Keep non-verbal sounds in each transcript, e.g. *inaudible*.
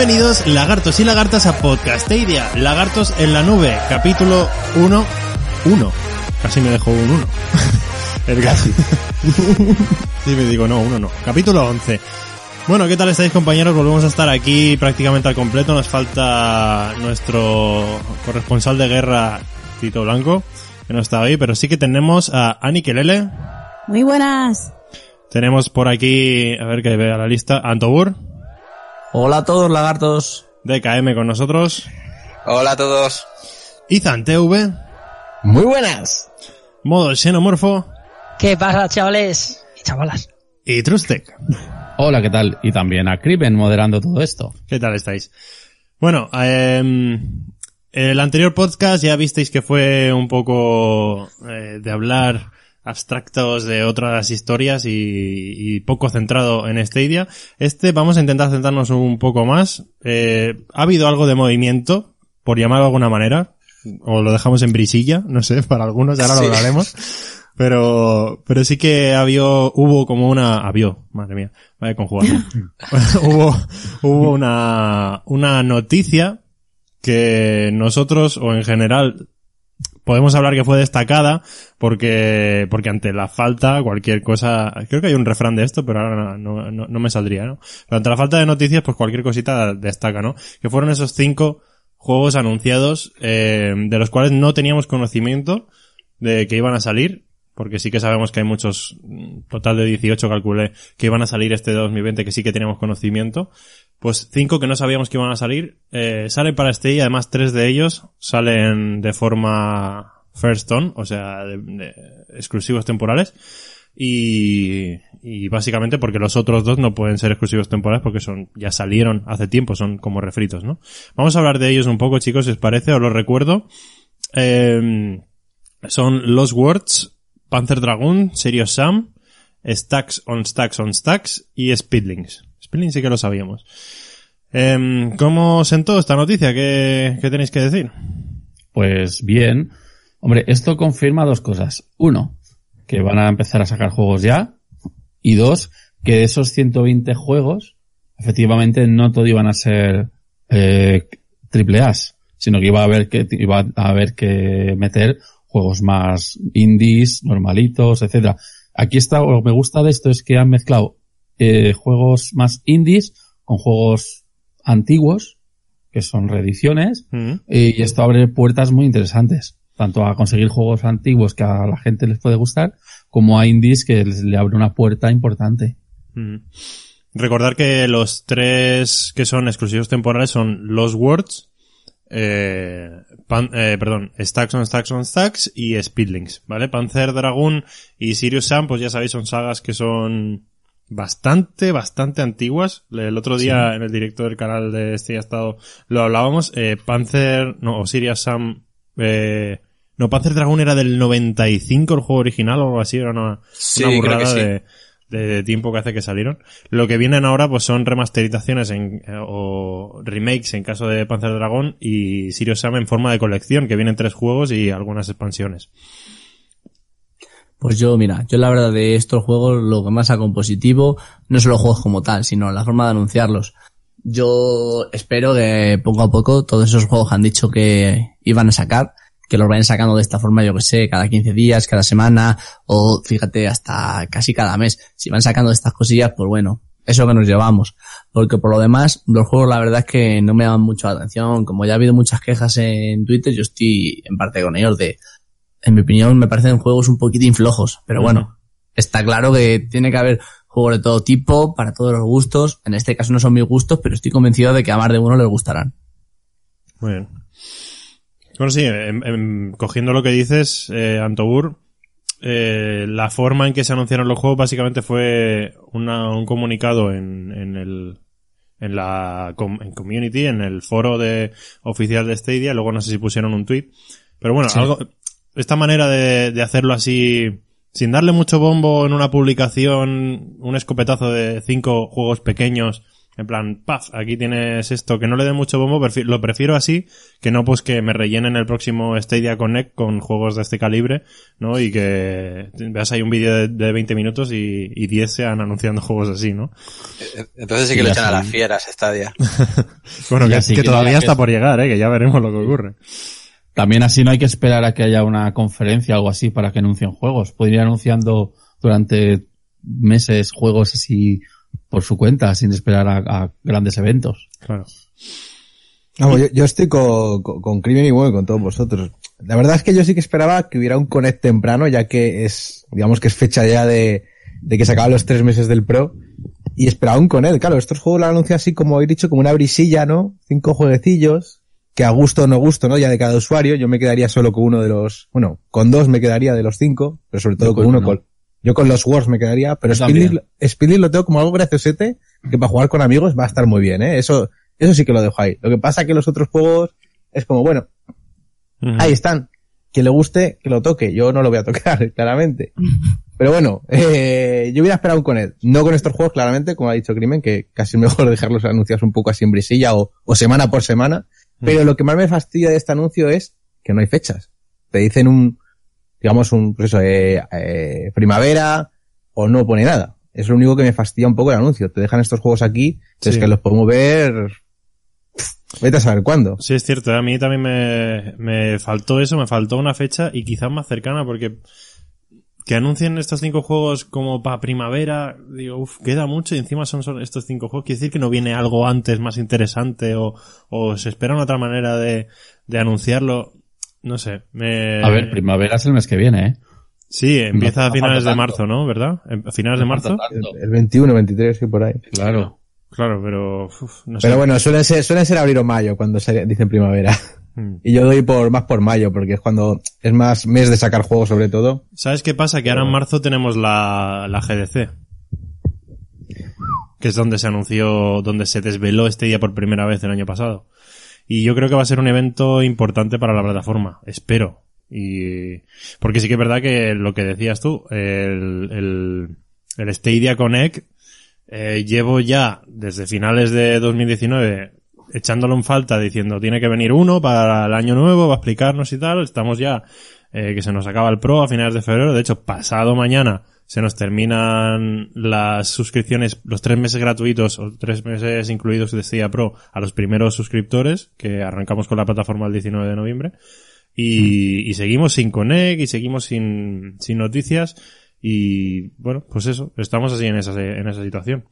Bienvenidos lagartos y lagartas a Podcastedia, Lagartos en la Nube, capítulo 1, 1. Casi me dejó un 1. *laughs* El casi. *laughs* sí, me digo, no, uno no. Capítulo 11. Bueno, ¿qué tal estáis compañeros? Volvemos a estar aquí prácticamente al completo. Nos falta nuestro corresponsal de guerra, Tito Blanco, que no está hoy, pero sí que tenemos a Ani Kelele. Muy buenas. Tenemos por aquí, a ver que vea la lista, Antobur, Hola a todos, lagartos. DKM con nosotros, Hola a todos. Izan TV, Muy buenas. Modo Xenomorfo ¿Qué pasa, chavales y chavalas? y Trustec. Hola, ¿qué tal? Y también a Criven moderando todo esto. ¿Qué tal estáis? Bueno, eh, el anterior podcast ya visteis que fue un poco eh, de hablar abstractos de otras historias y, y poco centrado en Stadia. Este vamos a intentar centrarnos un poco más. Eh, ha habido algo de movimiento, por llamarlo de alguna manera, o lo dejamos en brisilla, no sé, *laughs* para algunos, ya ahora lo hablaremos. Pero, pero sí que había, hubo como una, había, madre mía, vaya conjugación. *laughs* hubo, hubo una, una noticia que nosotros, o en general, podemos hablar que fue destacada porque, porque ante la falta, cualquier cosa, creo que hay un refrán de esto, pero ahora no, no, no me saldría, ¿no? Pero ante la falta de noticias, pues cualquier cosita destaca, ¿no? Que fueron esos cinco juegos anunciados, eh, de los cuales no teníamos conocimiento de que iban a salir, porque sí que sabemos que hay muchos, mm, total de 18 calculé, que iban a salir este 2020, que sí que teníamos conocimiento. Pues cinco que no sabíamos que iban a salir, eh, salen para este y además tres de ellos salen de forma first on, o sea, de, de exclusivos temporales. Y, y básicamente porque los otros dos no pueden ser exclusivos temporales porque son, ya salieron hace tiempo, son como refritos, ¿no? Vamos a hablar de ellos un poco, chicos, si os parece, os lo recuerdo. Eh, son Lost Words, Panzer Dragoon, Serious Sam, Stacks on Stacks on Stacks y Speedlings. Speedlings sí que lo sabíamos. Em, ¿Cómo sentó esta noticia? ¿Qué, qué tenéis que decir? Pues bien. Hombre, esto confirma dos cosas. Uno, que van a empezar a sacar juegos ya. Y dos, que de esos 120 juegos, efectivamente no todo iban a ser eh, triple A, sino que iba a haber que iba a haber que meter juegos más indies, normalitos, etcétera. Aquí está, lo que me gusta de esto es que han mezclado eh, juegos más indies con juegos antiguos, que son reediciones, Mm. y esto abre puertas muy interesantes, tanto a conseguir juegos antiguos que a la gente les puede gustar, como a indies que les, le abre una puerta importante. Mm. Recordar que los tres que son exclusivos temporales son Lost Words, eh, Pan- eh, perdón, Stacks on Stacks on Stacks y Speedlings, ¿vale? Panzer Dragoon y Sirius Sam, pues ya sabéis, son sagas que son bastante, bastante antiguas. El otro día en el directo del canal de este estado lo hablábamos. Eh, Panzer, no, o Sirius Sam, eh, no, Panzer Dragoon era del 95 el juego original o algo así, era una, Sí, una creo que burrada sí. de, de tiempo que hace que salieron. Lo que vienen ahora pues son remasterizaciones en, eh, o remakes en caso de Panzer Dragon y Sirius Sam en forma de colección, que vienen tres juegos y algunas expansiones. Pues yo, mira, yo la verdad de estos juegos lo que más saco positivo no son los juegos como tal, sino la forma de anunciarlos. Yo espero que poco a poco todos esos juegos han dicho que iban a sacar, que los vayan sacando de esta forma, yo que sé, cada 15 días, cada semana, o fíjate, hasta casi cada mes. Si van sacando estas cosillas, pues bueno, eso que nos llevamos. Porque por lo demás, los juegos la verdad es que no me llaman mucho la atención. Como ya ha habido muchas quejas en Twitter, yo estoy en parte con ellos de, en mi opinión, me parecen juegos un poquitín flojos. Pero bueno, está claro que tiene que haber juegos de todo tipo, para todos los gustos. En este caso no son mis gustos, pero estoy convencido de que a más de uno les gustarán. Muy bien. Bueno, sí, em, cogiendo lo que dices, eh, Antobur, eh, la forma en que se anunciaron los juegos básicamente fue una- un comunicado en, en el en la en community, en el foro de oficial de Stadia, luego no sé si pusieron un tweet, pero bueno, algo esta manera de, de hacerlo así sin darle mucho bombo en una publicación, un escopetazo de cinco juegos pequeños, en plan, paf, aquí tienes esto, que no le dé mucho bombo, prefi- lo prefiero así, que no pues que me rellenen el próximo Stadia Connect con juegos de este calibre, ¿no? Y que veas ahí un vídeo de, de 20 minutos y, y 10 sean anunciando juegos así, ¿no? Entonces sí que Y le ún a las fieras Stadia. *laughs* Bueno, que, así que que todavía está que- por llegar, ¿eh? Que ya veremos lo que ocurre. También así no hay que esperar a que haya una conferencia o algo así para que anuncien juegos. Pueden ir anunciando durante meses juegos así por su cuenta, sin esperar a, a grandes eventos. Claro. Vamos, yo, yo estoy con, con, con Crimen y bueno, con todos vosotros. La verdad es que yo sí que esperaba que hubiera un Connect temprano, ya que es, digamos que es fecha ya de, de que se acaban los tres meses del Pro. Y esperaba un Connect. Claro, estos juegos lo anuncian así como habéis dicho, como una brisilla, ¿no? Cinco jueguecillos, que a gusto o no gusto, ¿no? Ya de cada usuario. Yo me quedaría solo con uno de los, bueno, con dos me quedaría de los cinco, pero sobre todo con uno. con, yo con los Wars me quedaría, pero. Speedlink lo tengo como algo graciosete, que para jugar con amigos va a estar muy bien, ¿eh? Eso, eso sí que lo dejo ahí. Lo que pasa que los otros juegos es como, bueno, ahí están. Quien le guste, que lo toque. Yo no lo voy a tocar, *laughs* claramente. Pero bueno, eh, yo hubiera esperado un Connect. No con estos juegos, claramente, como ha dicho Crimen, que casi es mejor *laughs* dejarlos anunciados un poco así en brisilla o, o semana por semana. Pero lo que más me fastidia de este anuncio es que no hay fechas. Te dicen un, digamos un, pues eso, eh, eh, primavera o no pone nada. Es lo único que me fastidia un poco el anuncio. Te dejan estos juegos aquí, Sí. es que los podemos ver, vete a saber cuándo. Sí, es cierto. A mí también me, me faltó eso, me faltó una fecha y quizás más cercana porque que anuncien estos cinco juegos como para primavera, digo, uff, queda mucho y encima son solo estos cinco juegos. Quiere decir que no viene algo antes más interesante o, o se espera una otra manera de, de anunciarlo. No sé, me... A ver, primavera es el mes que viene, ¿eh? Sí, empieza No- a finales de marzo, ¿no? ¿Verdad? Em- A finales de No marzo. tanto. El 21, 23, sí, por ahí. Claro. Claro, pero uf, no sé. Pero bueno, suelen ser, suelen ser abril o mayo cuando se dicen primavera. Mm. Y yo doy por más por mayo, porque es cuando es más mes de sacar juegos sobre todo. ¿Sabes qué pasa? Que ahora en marzo tenemos la, la GDC. Que es donde se anunció, donde se desveló este día por primera vez el año pasado. Y yo creo que va a ser un evento importante para la plataforma. Espero. Y, porque sí que es verdad que lo que decías tú, el, el, el Stadia Connect, eh, llevo ya desde finales de 2019 echándolo en falta diciendo tiene que venir uno para el año nuevo, va a explicarnos y tal. Estamos ya eh, que se nos acaba el Pro a finales de febrero. De hecho, pasado mañana se nos terminan las suscripciones, los tres meses gratuitos o tres meses incluidos de Stadia Pro a los primeros suscriptores, que arrancamos con la plataforma el 19 de noviembre. Y, y seguimos sin Connect y seguimos sin, sin noticias. Y bueno, pues eso, estamos así en esa, en esa situación.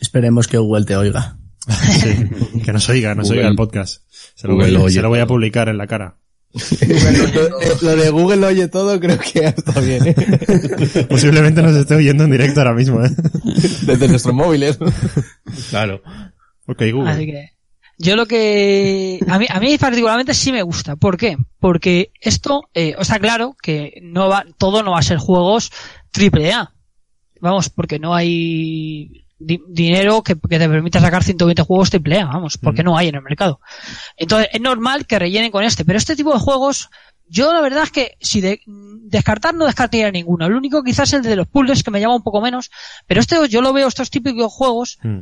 Esperemos que Google te oiga. *laughs* Sí, que nos oiga, nos Google- oiga el podcast. Se lo, voy, oye se lo voy a publicar en la cara. Lo de Google lo oye todo, creo que está bien, ¿eh? *laughs* Posiblemente nos esté oyendo en directo ahora mismo, ¿eh? Desde nuestros móviles. Claro. Ok, Google. Así que yo lo que a mí a mí particularmente sí me gusta. ¿Por qué? Porque esto eh, o sea claro que no va todo no va a ser juegos triple A. Vamos, porque no hay di- dinero que, que te permita sacar 120 juegos triple A, vamos, porque no hay en el mercado. Entonces es normal que rellenen con este, pero este tipo de juegos yo la verdad es que si de- descartar no descartaría ninguno. El único quizás el de los puzzles que me llama un poco menos, pero este yo lo veo estos típicos juegos Mm,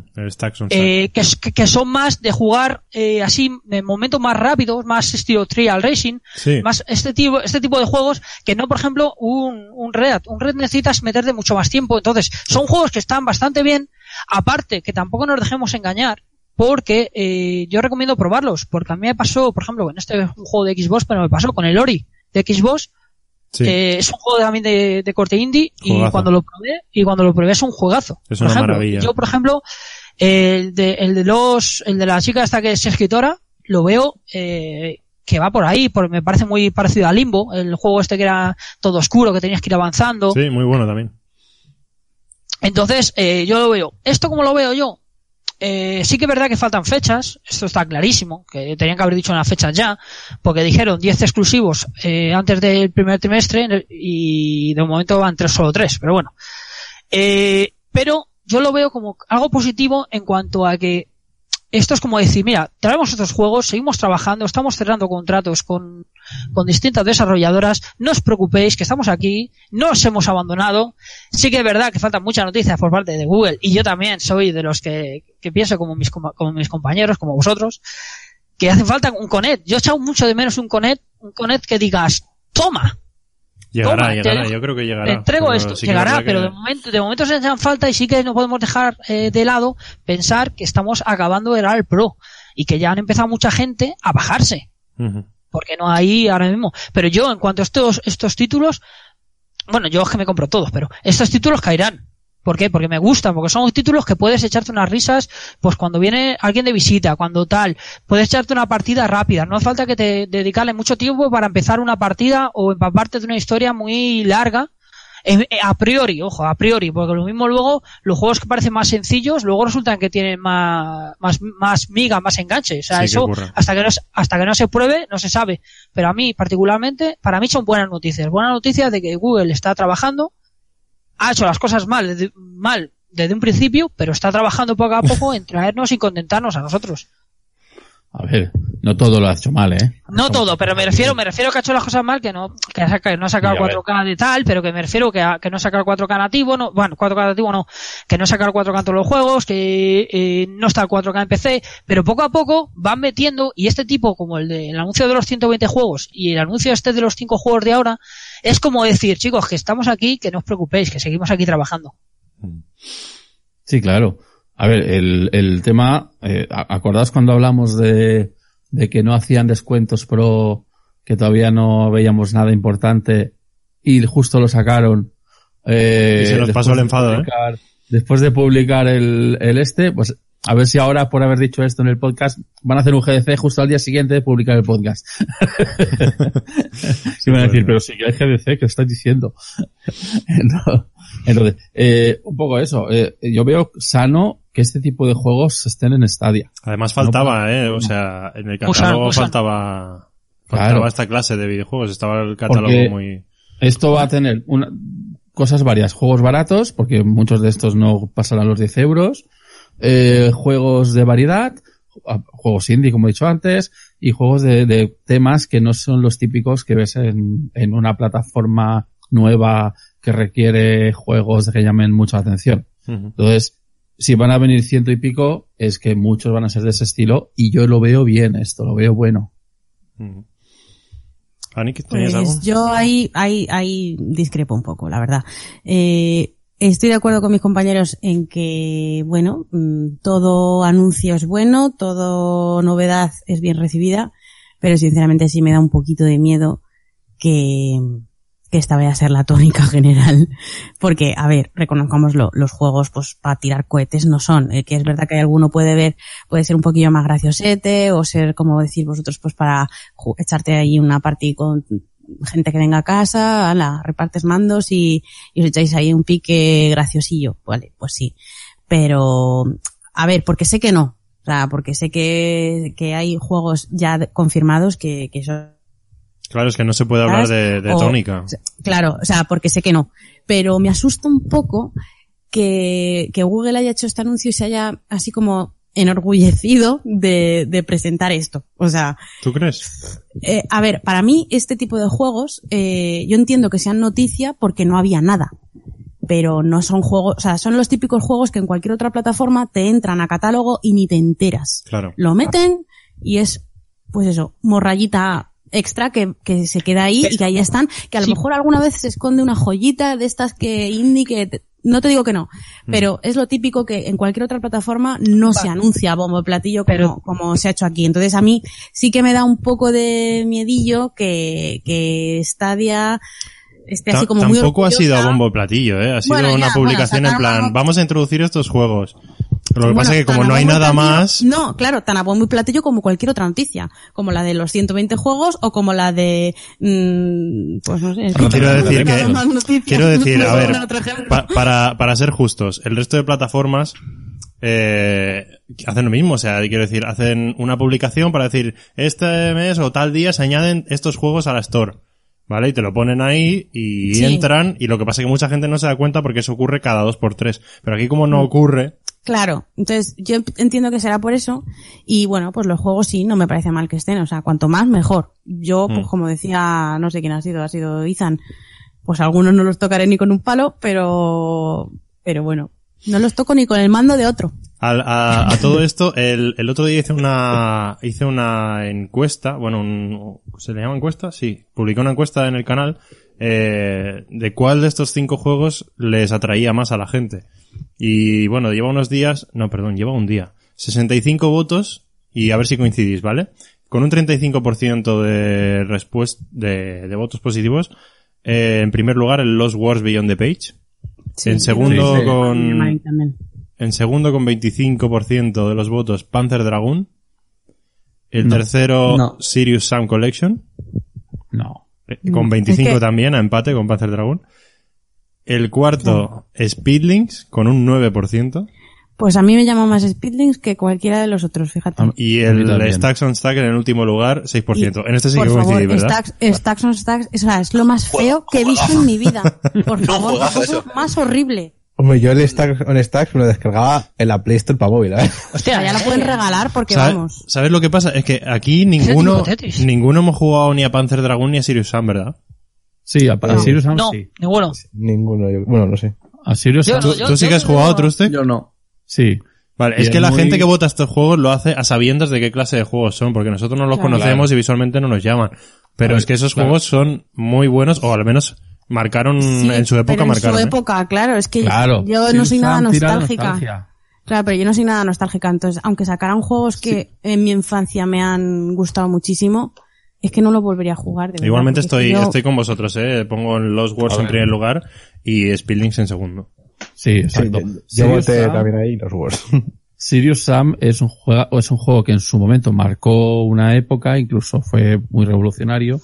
eh, que- que son más de jugar eh, así en momentos más rápidos, más estilo trial racing, Sí. más este tipo, este tipo de juegos que no, por ejemplo, un, un Red. Un Red necesitas meterte mucho más tiempo. Entonces, son juegos que están bastante bien. Aparte, que tampoco nos dejemos engañar. Porque eh, yo recomiendo probarlos. Porque a mí me pasó, por ejemplo, en este es un juego de Xbox, pero me pasó con el Ori de Xbox. Sí. Eh, es un juego también de, de corte indie y cuando lo probé y cuando lo probé es un juegazo. Es por una ejemplo, maravilla. yo por ejemplo el de el de los el de la chica esta que es escritora lo veo eh, que va por ahí, porque me parece muy parecido a Limbo, el juego este que era todo oscuro, que tenías que ir avanzando. Sí, muy bueno también. Entonces, eh, yo lo veo. ¿Esto como lo veo yo? Eh, sí que es verdad que faltan fechas, esto está clarísimo, que tenían que haber dicho unas fechas ya, porque dijeron 10 exclusivos eh, antes del primer trimestre y de momento van tres, solo tres, pero bueno. Eh, pero yo lo veo como algo positivo en cuanto a que esto es como decir, mira, traemos estos juegos, seguimos trabajando, estamos cerrando contratos con, con distintas desarrolladoras, no os preocupéis que estamos aquí, no os hemos abandonado. Sí que es verdad que faltan muchas noticias por parte de Google y yo también soy de los que, que pienso como mis, com- como mis compañeros, como vosotros, que hace falta un Connect. Yo he mucho de menos un Connect, un Connect que digas, toma, Llegará, Toma, llegará, te- yo creo que llegará. entrego esto, sí llegará, pero que- de momento, de momento se echan falta y sí que no podemos dejar eh, de lado pensar que estamos acabando el AR Pro y que ya han empezado mucha gente a bajarse porque no hay ahora mismo. Pero yo, en cuanto a estos, estos títulos, bueno, yo es que me compro todos, pero estos títulos caerán. ¿Por qué? Porque me gustan, porque son títulos que puedes echarte unas risas, pues cuando viene alguien de visita, cuando tal, puedes echarte una partida rápida, no hace falta que te dedicarle mucho tiempo para empezar una partida o empaparte de una historia muy larga, eh, eh, a priori, ojo, a priori, porque lo mismo luego, los juegos que parecen más sencillos, luego resultan que tienen más, más, más miga, más enganche. O sea, Sí, eso, hasta que no, hasta que no se pruebe, no se sabe. Pero a mí, particularmente, para mí son buenas noticias. Buenas noticias de que Google está trabajando, ha hecho las cosas mal, mal desde un principio, pero está trabajando poco a poco en traernos y contentarnos a nosotros. A ver, no todo lo ha hecho mal, ¿eh? No todo, pero me refiero, me refiero que ha hecho las cosas mal, que no, que, ha saca- no ha sacado Ya, a ver. 4K de tal, pero que me refiero que, ha- que no ha sacado 4K nativo, no, bueno, 4K nativo no, que no ha sacado 4K en todos los juegos, que eh, no está el 4K en PC, pero poco a poco van metiendo, y este tipo, como el de el anuncio de los 120 juegos y el anuncio este de los 5 juegos de ahora, es como decir, chicos, que estamos aquí, que no os preocupéis, que seguimos aquí trabajando. Sí, claro. A ver, el, el tema, eh, a- ¿acordaos cuando hablamos de, de que no hacían descuentos pro, que todavía no veíamos nada importante y justo lo sacaron? Eh, Y se nos pasó el de enfado, ¿eh? Después de publicar el, el este, pues a ver si ahora por haber dicho esto en el podcast van a hacer un GDC justo al día siguiente de publicar el podcast. *laughs* Sí, van a decir, pero sí que hay GDC, ¿qué estás diciendo? *laughs* No. Entonces, eh, un poco eso. eh, yo veo sano que este tipo de juegos estén en Stadia. Además faltaba, eh, o sea, en el catálogo faltaba, faltaba Claro. esta clase de videojuegos, estaba el catálogo Porque- muy... Esto va a tener una, cosas varias. Juegos baratos, porque muchos de estos no pasarán los 10 euros. eh, juegos de variedad. Juegos indie, como he dicho antes. Y juegos de, de temas que no son los típicos que ves en, en una plataforma nueva que requiere juegos que llamen mucha atención. Ujú. Entonces, si van a venir ciento y pico, es que muchos van a ser de ese estilo y yo lo veo bien esto, lo veo bueno. Ujú. Ani, ¿que ¿tenías algo? Pues yo ahí, ahí, ahí discrepo un poco, la verdad. Eh, estoy de acuerdo con mis compañeros en que, bueno, mm, todo anuncio es bueno, todo novedad es bien recibida, pero sinceramente sí me da un poquito de miedo que, que esta vaya a ser la tónica *laughs* general. Porque, a ver, reconozcámoslo, los juegos, pues, para tirar cohetes no son. Eh, que es verdad que alguno puede ver, puede ser un poquillo más graciosete, o ser, como decir vosotros, pues para echarte ahí una party con gente que venga a casa, ala, repartes mandos y, y os echáis ahí un pique graciosillo. Vale, pues sí. Pero, a ver, porque sé que no. O sea, porque sé que, que hay juegos ya confirmados que, que son Claro, es que no se puede hablar de, de o- tónica. Claro, o sea, porque sé que no. Pero me asusta un poco que, que Google haya hecho este anuncio y se haya así como enorgullecido de, de presentar esto. O sea, ¿Tú crees? eh, a ver, para mí este tipo de juegos, eh, yo entiendo que sean noticia porque no había nada. Pero no son juegos, o sea, son los típicos juegos que en cualquier otra plataforma te entran a catálogo y ni te enteras. Claro. Lo meten y es, pues eso, morrayita extra que, que se queda ahí y que ahí están, que a lo Sí. mejor alguna vez se esconde una joyita de estas que indie que te- no te digo que no, pero es lo típico que en cualquier otra plataforma no se anuncia bombo platillo como, Pero- como se ha hecho aquí. Entonces a mí sí que me da un poco de miedillo que, que Stadia esté así como muy Tampoco ha sido a bombo platillo, ¿eh? Ha sido Bueno, una ya, publicación bueno, en plan, vamos a introducir estos juegos. Pero lo que pasa es que como no hay nada platillo- más- No, claro, tan a bombo y platillo como cualquier otra noticia. Como la de los 120 juegos o como la de... mm, pues no sé. Quiero decir que, quiero decir, a *laughs* ver, pa- para, para ser justos, el resto de plataformas eh, hacen lo mismo, o sea, quiero decir, hacen una publicación para decir, este mes o tal día se añaden estos juegos a la Store, ¿vale? Y te lo ponen ahí y Sí. entran, y lo que pasa es que mucha gente no se da cuenta porque eso ocurre cada dos por tres. Pero aquí como Mm. no ocurre, Claro, entonces yo entiendo que será por eso y bueno, pues los juegos sí, no me parece mal que estén, o sea, cuanto más mejor. Yo, pues Mm. como decía, no sé quién ha sido, ha sido Ethan, pues algunos no los tocaré ni con un palo, pero, pero bueno, no los toco ni con el mando de otro. Al- a, a todo esto, el, el otro día hice una, hice una encuesta, bueno, un- ¿se le llama encuesta? Sí, publiqué una encuesta en el canal, eh, de cuál de estos cinco juegos les atraía más a la gente. Y bueno, lleva unos días, no, perdón, lleva un día. 65 votos, y a ver si coincidís, ¿vale? Con un 35% de respuesta, de, de votos positivos, eh, en primer lugar el Lost Wars Beyond the Page. en segundo Sí, sí. con, en segundo con 25% de los votos Panzer Dragoon. El No. tercero No. Sirius Sam Collection. No. eh, Con 25 Es que- también, a empate con Panzer Dragoon. El cuarto Speedlinks con un 9%. Pues a mí me llama más Speedlinks que cualquiera de los otros, fíjate. Ah, Y el. Stacks on Stack en el último lugar, 6%. en este sí que favor, coincidí, ¿verdad? Stacks, Stacks on Stacks, o sea, es lo más feo que he visto en mi vida. *laughs* Por favor, más horrible. Hombre, yo el Stacks on Stacks me lo descargaba en la Play Store para móvil, ¿eh? *laughs* Hostia, ya lo pueden regalar porque ¿Sabe- vamos. ¿Sabes lo que pasa? Es que aquí ninguno, ninguno hemos jugado ni a Panzer Dragoon ni a Sirius Sam, ¿verdad? Sí, a, a No. Sirius Sam No, sí. ninguno. Ninguno, yo- bueno, no sé. A Sirius Yo Sam no, ¿Tú, yo- tú sí que has jugado, Truste? Yo no. sí. Vale, Y es que es la muy- gente que vota estos juegos lo hace a sabiendas de qué clase de juegos son, porque nosotros no los Claro. conocemos y visualmente no nos llaman. Pero es que esos claro. juegos son muy buenos, o al menos marcaron, Sí, en su época pero en marcaron. su ¿eh? época, claro, es que Claro. yo no soy nada nostálgica. Claro, pero yo no soy nada nostálgica, entonces, aunque sacaran juegos que en mi infancia me han gustado muchísimo, es que no los volvería a jugar. de verdad, Igualmente estoy, yo- estoy con vosotros, eh. Pongo los Wars en primer lugar y Speedlinks en segundo. Sí, exacto. Sí, yo- voté Sam- también ahí los Wars. *laughs* Sirius Sam es un juego, es un juego que en su momento marcó una época, incluso fue muy revolucionario,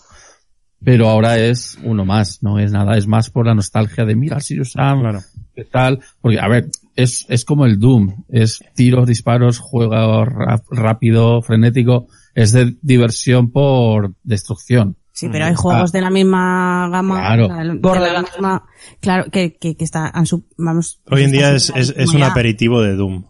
pero ahora es uno más, no es nada, es más por la nostalgia de mira Sirius Sam, Claro. qué tal, porque a ver, es, es como el Doom, es tiros, disparos, juego rápido, frenético, es de diversión por destrucción. Sí, pero hay juegos de la misma gama. Claro. de la misma- claro, que, que, que está, han sub- vamos. Hoy en día es, es, es un aperitivo de Doom.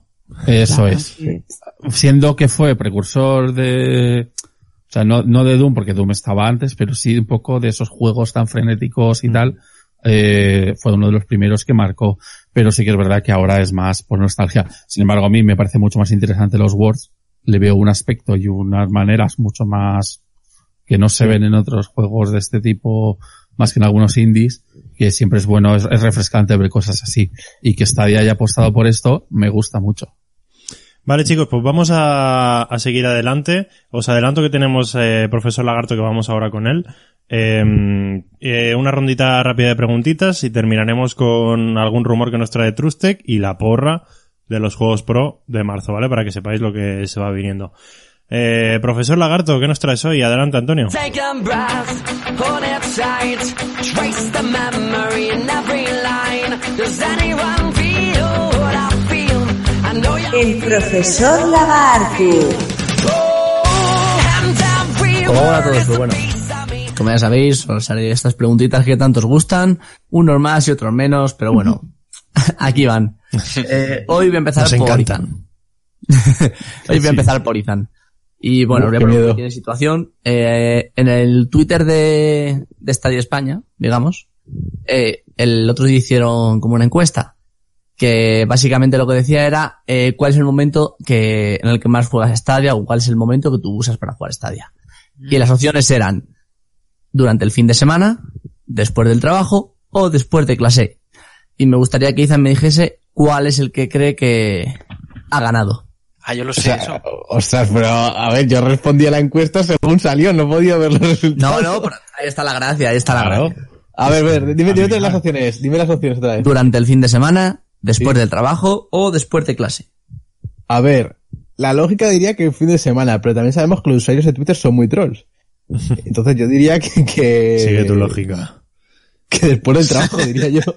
Eso Claro, es. sí. siendo que fue precursor de, o sea, no, no de Doom, porque Doom estaba antes, pero sí un poco de esos juegos tan frenéticos y tal, eh, fue uno de los primeros que marcó, pero sí que es verdad que ahora es más por nostalgia. Sin embargo, a mí me parece mucho más interesante los Words, le veo un aspecto y unas maneras mucho más que no se ven en otros juegos de este tipo, más que en algunos indies, que siempre es bueno, es, es refrescante ver cosas así. Y que Stadia haya apostado por esto, me gusta mucho. Vale, chicos, pues vamos a, a seguir adelante. Os adelanto que tenemos eh, profesor Lagarto que vamos ahora con él. Eh, eh, una rondita rápida de preguntitas y terminaremos con algún rumor que nos trae Trustec y la porra de los juegos pro de marzo, ¿vale? Para que sepáis lo que se va viniendo. Eh, profesor Lagarto, ¿qué nos traes hoy? Adelante, Antonio. El profesor every Hola a todos, is pues bueno. Como ya sabéis, os haré estas preguntitas que tanto os gustan, unos más y otros menos, pero bueno, *laughs* aquí van. *laughs* Eh, hoy voy a empezar Nos por encantan. Ethan. *laughs* hoy voy a empezar por Ethan. Y bueno, Uh, voy a poner de situación. Eh, en el Twitter de, de Stadia España, digamos, eh, el otro día hicieron como una encuesta que básicamente lo que decía era eh, cuál es el momento que en el que más juegas Stadia o cuál es el momento que tú usas para jugar Stadia. Y las opciones eran durante el fin de semana, después del trabajo o después de clase. Y me gustaría que Izan me dijese cuál es el que cree que ha ganado. Ah, yo lo O sé sea, eso. ostras, pero a ver, yo respondí a la encuesta según salió, no podía ver los No, resultados. no, pero ahí está la gracia, ahí está la gracia. A ver, a ver, dime, dime las opciones, dime las opciones otra vez. Durante el fin de semana, después Sí. del trabajo o después de clase. A ver, la lógica diría que el fin de semana, pero también sabemos que los usuarios de Twitter son muy trolls. *laughs* Entonces yo diría que, que, Sigue tu lógica. Que después del trabajo, diría yo. *laughs*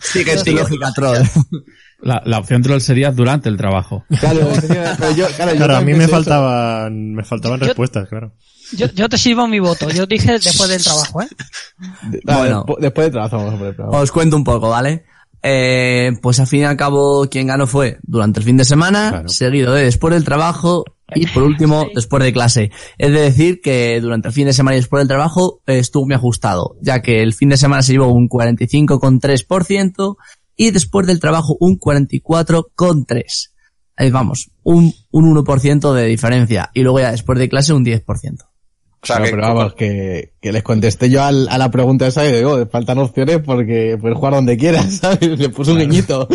Sí, que es lógica troll. La, la opción troll sería durante el trabajo. Claro, *laughs* pero yo, claro, yo Claro, a mí me eso. faltaban, me faltaban Yo- respuestas, claro. Yo, yo te sirvo mi voto. Yo dije después del trabajo, ¿eh? De- Bueno. despu- después del trabajo vamos a poner el programa. Os cuento un poco, ¿vale? Eh, pues al fin y al cabo, quien ganó fue durante el fin de semana, Claro. seguido de después del trabajo y por último después de clase. Es de decir que durante el fin de semana y después del trabajo eh, estuvo muy ajustado, ya que el fin de semana se llevó un 45,3% y después del trabajo un 44,3%. Ahí vamos, un, un 1% de diferencia y luego ya después de clase un 10%. O sea, Claro, que, pero vamos, que, que les contesté yo al- a la pregunta esa y digo, faltan opciones porque puedes jugar donde quieras, *laughs* ¿sabes? Le puse un guiñito.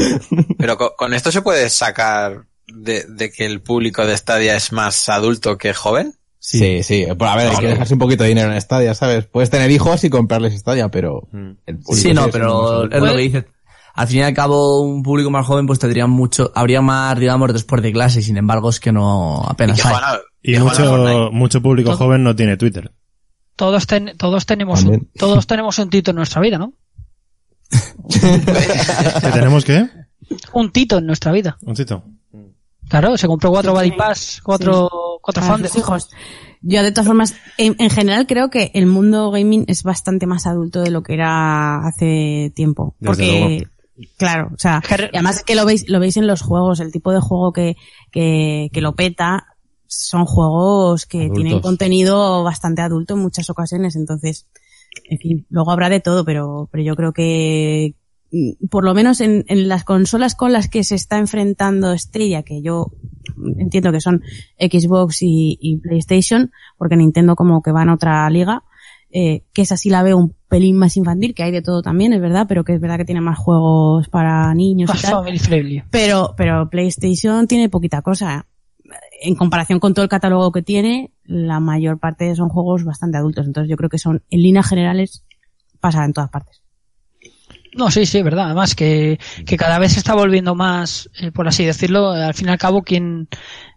pero co- con, esto se puede sacar de, de que el público de Stadia es más adulto que joven. Sí, sí. Pues a ver, hay que dejarse un poquito de dinero en Stadia, ¿sabes? Puedes tener hijos y comprarles Stadia, pero... el público Sí, no, es pero es lo que dice. Al fin y al cabo, un público más joven pues tendría mucho, habría más, digamos, después de clase, y sin embargo es que no Y apenas que hay. Y mucho, mucho público Todo- joven no tiene Twitter. Todos, ten- todos tenemos un, todos tenemos un tito en nuestra vida, ¿no? ¿Que tenemos qué? Un tito en nuestra vida. Un cito. Claro, se compró cuatro Pass, cuatro, cuatro fans de hijos. Yo, de todas formas, en, en general creo que el mundo gaming es bastante más adulto de lo que era hace tiempo. Desde Porque, claro, o sea, y además que lo veis, lo veis en los juegos, el tipo de juego que, que, que lo peta son juegos que Adultos. tienen contenido bastante adulto en muchas ocasiones, entonces, en fin, luego habrá de todo, pero, pero yo creo que, mm, por lo menos en, en las consolas con las que se está enfrentando Stadia, que yo entiendo que son Xbox y, y PlayStation, porque Nintendo como que va en otra liga, eh, que esa sí la veo un pelín más infantil, que hay de todo también, es verdad, pero que es verdad que tiene más juegos para niños y tal. Pero, pero PlayStation tiene poquita cosa. En comparación con todo el catálogo que tiene, la mayor parte son juegos bastante adultos. Entonces yo creo que son, en líneas generales, pasa en todas partes. No, sí, sí, es verdad. Además que, que cada vez se está volviendo más, eh, por así decirlo, al fin y al cabo, quien,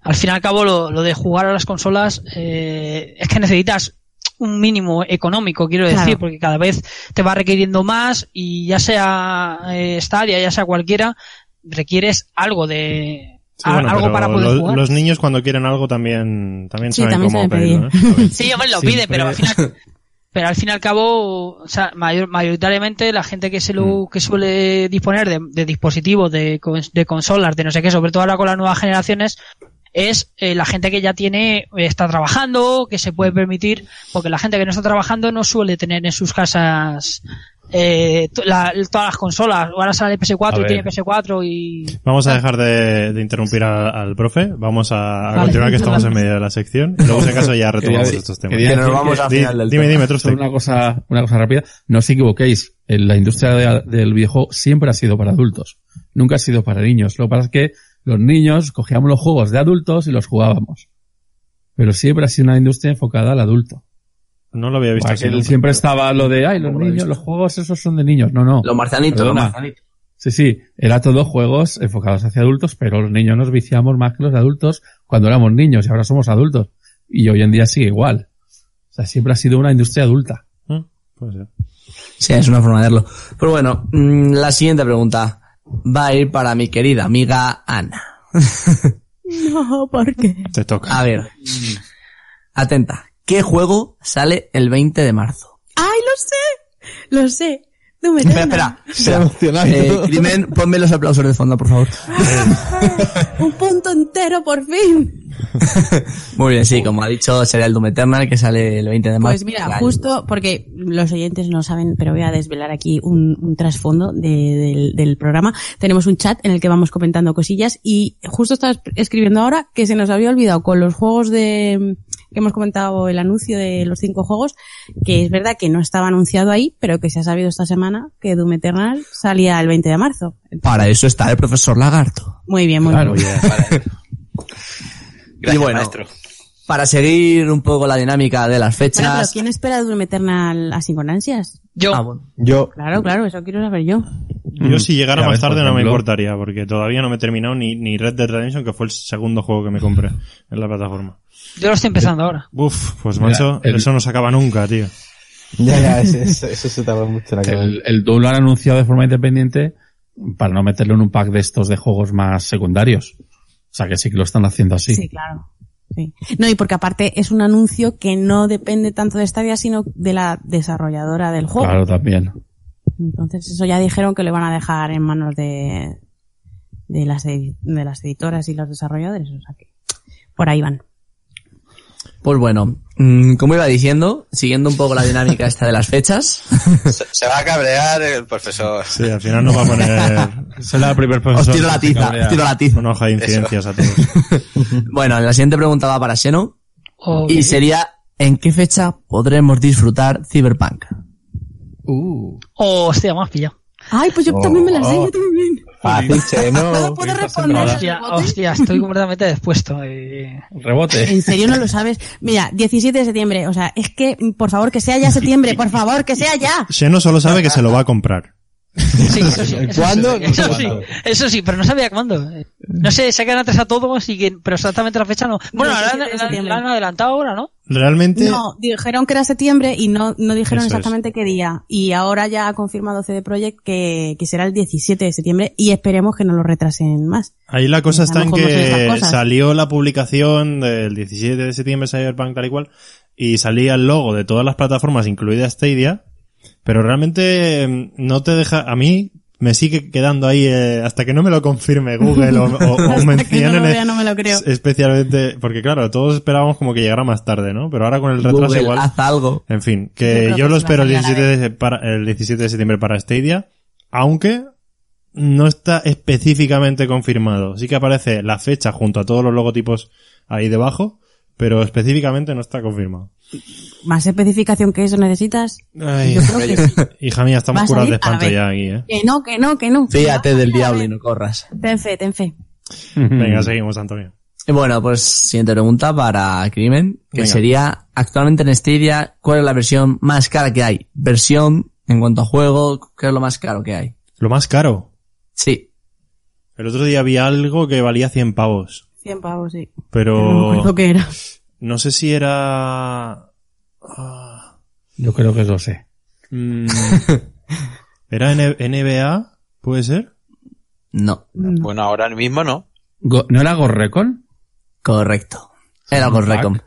al fin y al cabo lo, lo de jugar a las consolas, eh, es que necesitas un mínimo económico, quiero decir, Claro. porque cada vez te va requiriendo más y ya sea eh, Stadia, ya sea cualquiera, requieres algo de, Sí, a- bueno, algo para poder lo- jugar. los niños cuando quieren algo también, también Sí, saben también cómo saben pedir. ¿eh? Sí, hombre, lo Siempre- pide, pero al final, *laughs* pero al fin y al cabo, o sea, mayor- mayoritariamente la gente que se Mm. lo, que suele disponer de, de dispositivos, de, de consolas, de no sé qué, sobre todo ahora con las nuevas generaciones, es eh, la gente que ya tiene, está trabajando, que se puede Mm. permitir, porque la gente que no está trabajando no suele tener en sus casas eh, la- todas las consolas. Ahora sale A PS4 y ver. tiene PS4 y... Vamos a dejar de, de interrumpir a- al profe. Vamos a, a Vale. continuar que estamos en medio de la sección. Y luego, si acaso, ya *laughs* retomamos Quería- estos temas. Que nos vamos Di- final del dime, tema. dime, Solo Trustek. una cosa, una cosa rápida. No os equivoquéis. La industria de- del videojuego siempre ha sido para adultos. Nunca ha sido para niños. Lo que pasa es que los niños cogíamos los juegos de adultos y los jugábamos. Pero siempre ha sido una industria enfocada al adulto. No lo había visto Para así nunca. siempre estaba lo de, ay, los No lo he niños, los juegos esos son de niños. No, no. Los marcianitos, los marcianitos. Sí, sí, era todo juegos enfocados hacia adultos, pero los niños nos viciamos más que los de adultos cuando éramos niños y ahora somos adultos. Y hoy en día sigue igual. O sea, siempre ha sido una industria adulta. Mm, puede ser. Sí, es una forma de verlo. Pero bueno, mm, la siguiente pregunta va a ir para mi querida amiga Ana. *laughs* No, ¿por qué? Te toca. A ver. Atenta. ¿Qué juego sale el 20 de marzo? ¡Ay, lo sé! Lo sé. Espera, Eternal. espera. Se espera. emocionado y Eh. Crimen, ponme los aplausos de fondo, por favor. *laughs* Un punto entero, por fin. *laughs* Muy bien, sí, como ha dicho, será el Doom Eternal que sale el 20 de marzo. Pues mira, justo porque los oyentes no saben, pero voy a desvelar aquí un, un trasfondo de- del, del programa. Tenemos un chat en el que vamos comentando cosillas y justo estaba escribiendo ahora que se nos había olvidado con los juegos de que hemos comentado el anuncio de los cinco juegos, que es verdad que no estaba anunciado ahí, pero que se ha sabido esta semana que Doom Eternal salía el 20 de marzo. Para eso está el profesor Lagarto. Muy bien, muy Claro. bien. *laughs* Gracias, y bueno, maestro. para seguir un poco la dinámica de las Bueno, pero fechas. ¿quién espera Doom Eternal así con ansias? Yo, Ah, bueno. Yo, Claro, claro, eso quiero saber yo. Yo si llegara Ya más ves, tarde no me importaría, porque todavía no me he terminado ni, ni Red Dead Redemption, que fue el segundo juego que me compré en la plataforma. Yo lo estoy empezando ahora. Uf, pues Mira, macho, el- eso no se acaba nunca, tío. Ya, ya, eso, eso, eso se tarda mucho en acabar. El, el Doom lo han anunciado de forma independiente para no meterlo en un pack de estos de juegos más secundarios. O sea que sí que lo están haciendo así. Sí, claro. Sí. No, y porque aparte es un anuncio que no depende tanto de Stadia, sino de la desarrolladora del juego. Claro, también. Entonces eso ya dijeron que lo van a dejar en manos de, de las, de las editoras y los desarrolladores. O sea que por ahí van. Pues bueno, como iba diciendo, siguiendo un poco la dinámica esta de las fechas, Se, se va a cabrear el profesor. Sí, al final nos va a poner *laughs* Será el primer os tiro la tiza, os tiro la tiza. una hoja de incidencias a todos. *laughs* Bueno, la siguiente pregunta va para Xeno O- y sería ¿en qué fecha podremos disfrutar Cyberpunk? Oh, hostia, has pillado. Ay, pues yo Oh, también me la sé, oh. yo también. Fácil, che, ¿No no. puedo responder? Hostia, hostia, estoy completamente dispuesto. eh. Rebote. ¿En serio no lo sabes? Mira, 17 de septiembre. O sea, es que, por favor, que sea ya septiembre. Por favor, que sea ya. Xeno solo sabe que se lo va a comprar. Sí, eso sí. Eso ¿Cuándo? Sí, eso, sí, eso sí, pero no sabía cuándo. No sé, se quedan atrás a todos, y que, pero exactamente la fecha no. Bueno, la, 17 han- de la- septiembre. la han adelantado ahora, ¿no? Realmente, No, dijeron que era septiembre y no, no dijeron Eso es. exactamente qué día. Y ahora ya ha confirmado CD Projekt que, que será el 17 de septiembre y esperemos que no lo retrasen más. ahí la cosa está en que salió la publicación del 17 de septiembre Cyberpunk tal y cual, y salía el logo de todas las plataformas, incluida Stadia, pero realmente mm, no te deja, a mí me sigue quedando ahí eh, hasta que no me lo confirme Google o, o- *laughs* no mencionen lo vea, no me lo creo. especialmente, porque claro, todos esperábamos como que llegara más tarde, ¿no? Pero ahora con el retraso Google, igual. haz algo. En fin, que yo que lo espero el salir a la 17, de, para, el 17 de septiembre para Stadia, aunque no está específicamente confirmado. Sí que aparece la fecha junto a todos los logotipos ahí debajo, pero específicamente no está confirmado. ¿Más especificación que eso necesitas? Ay, Yo creo que sí. *laughs* hija mía, estamos curados de espanto ya aquí, ¿eh? Que no, que no, que no. Fíjate del diablo y no corras. Ten fe, ten fe. *laughs* Venga, seguimos, Antonio. Y bueno, pues siguiente pregunta para Crimen, que Venga. sería, actualmente en Stadia, ¿cuál es la versión más cara que hay? Versión, en cuanto a juego, ¿qué es lo más caro que hay? Lo más caro. Sí, El otro día vi algo que valía 100 pavos, 100 pavos, sí. No me pero acuerdo qué era. No sé si era... ah, Yo creo que lo sé. mm, *laughs* ¿Era N- NBA? ¿Puede ser? no, Bueno, ahora mismo no. Go- ¿No era Gorrecon? correcto. Era Fuck. Recom.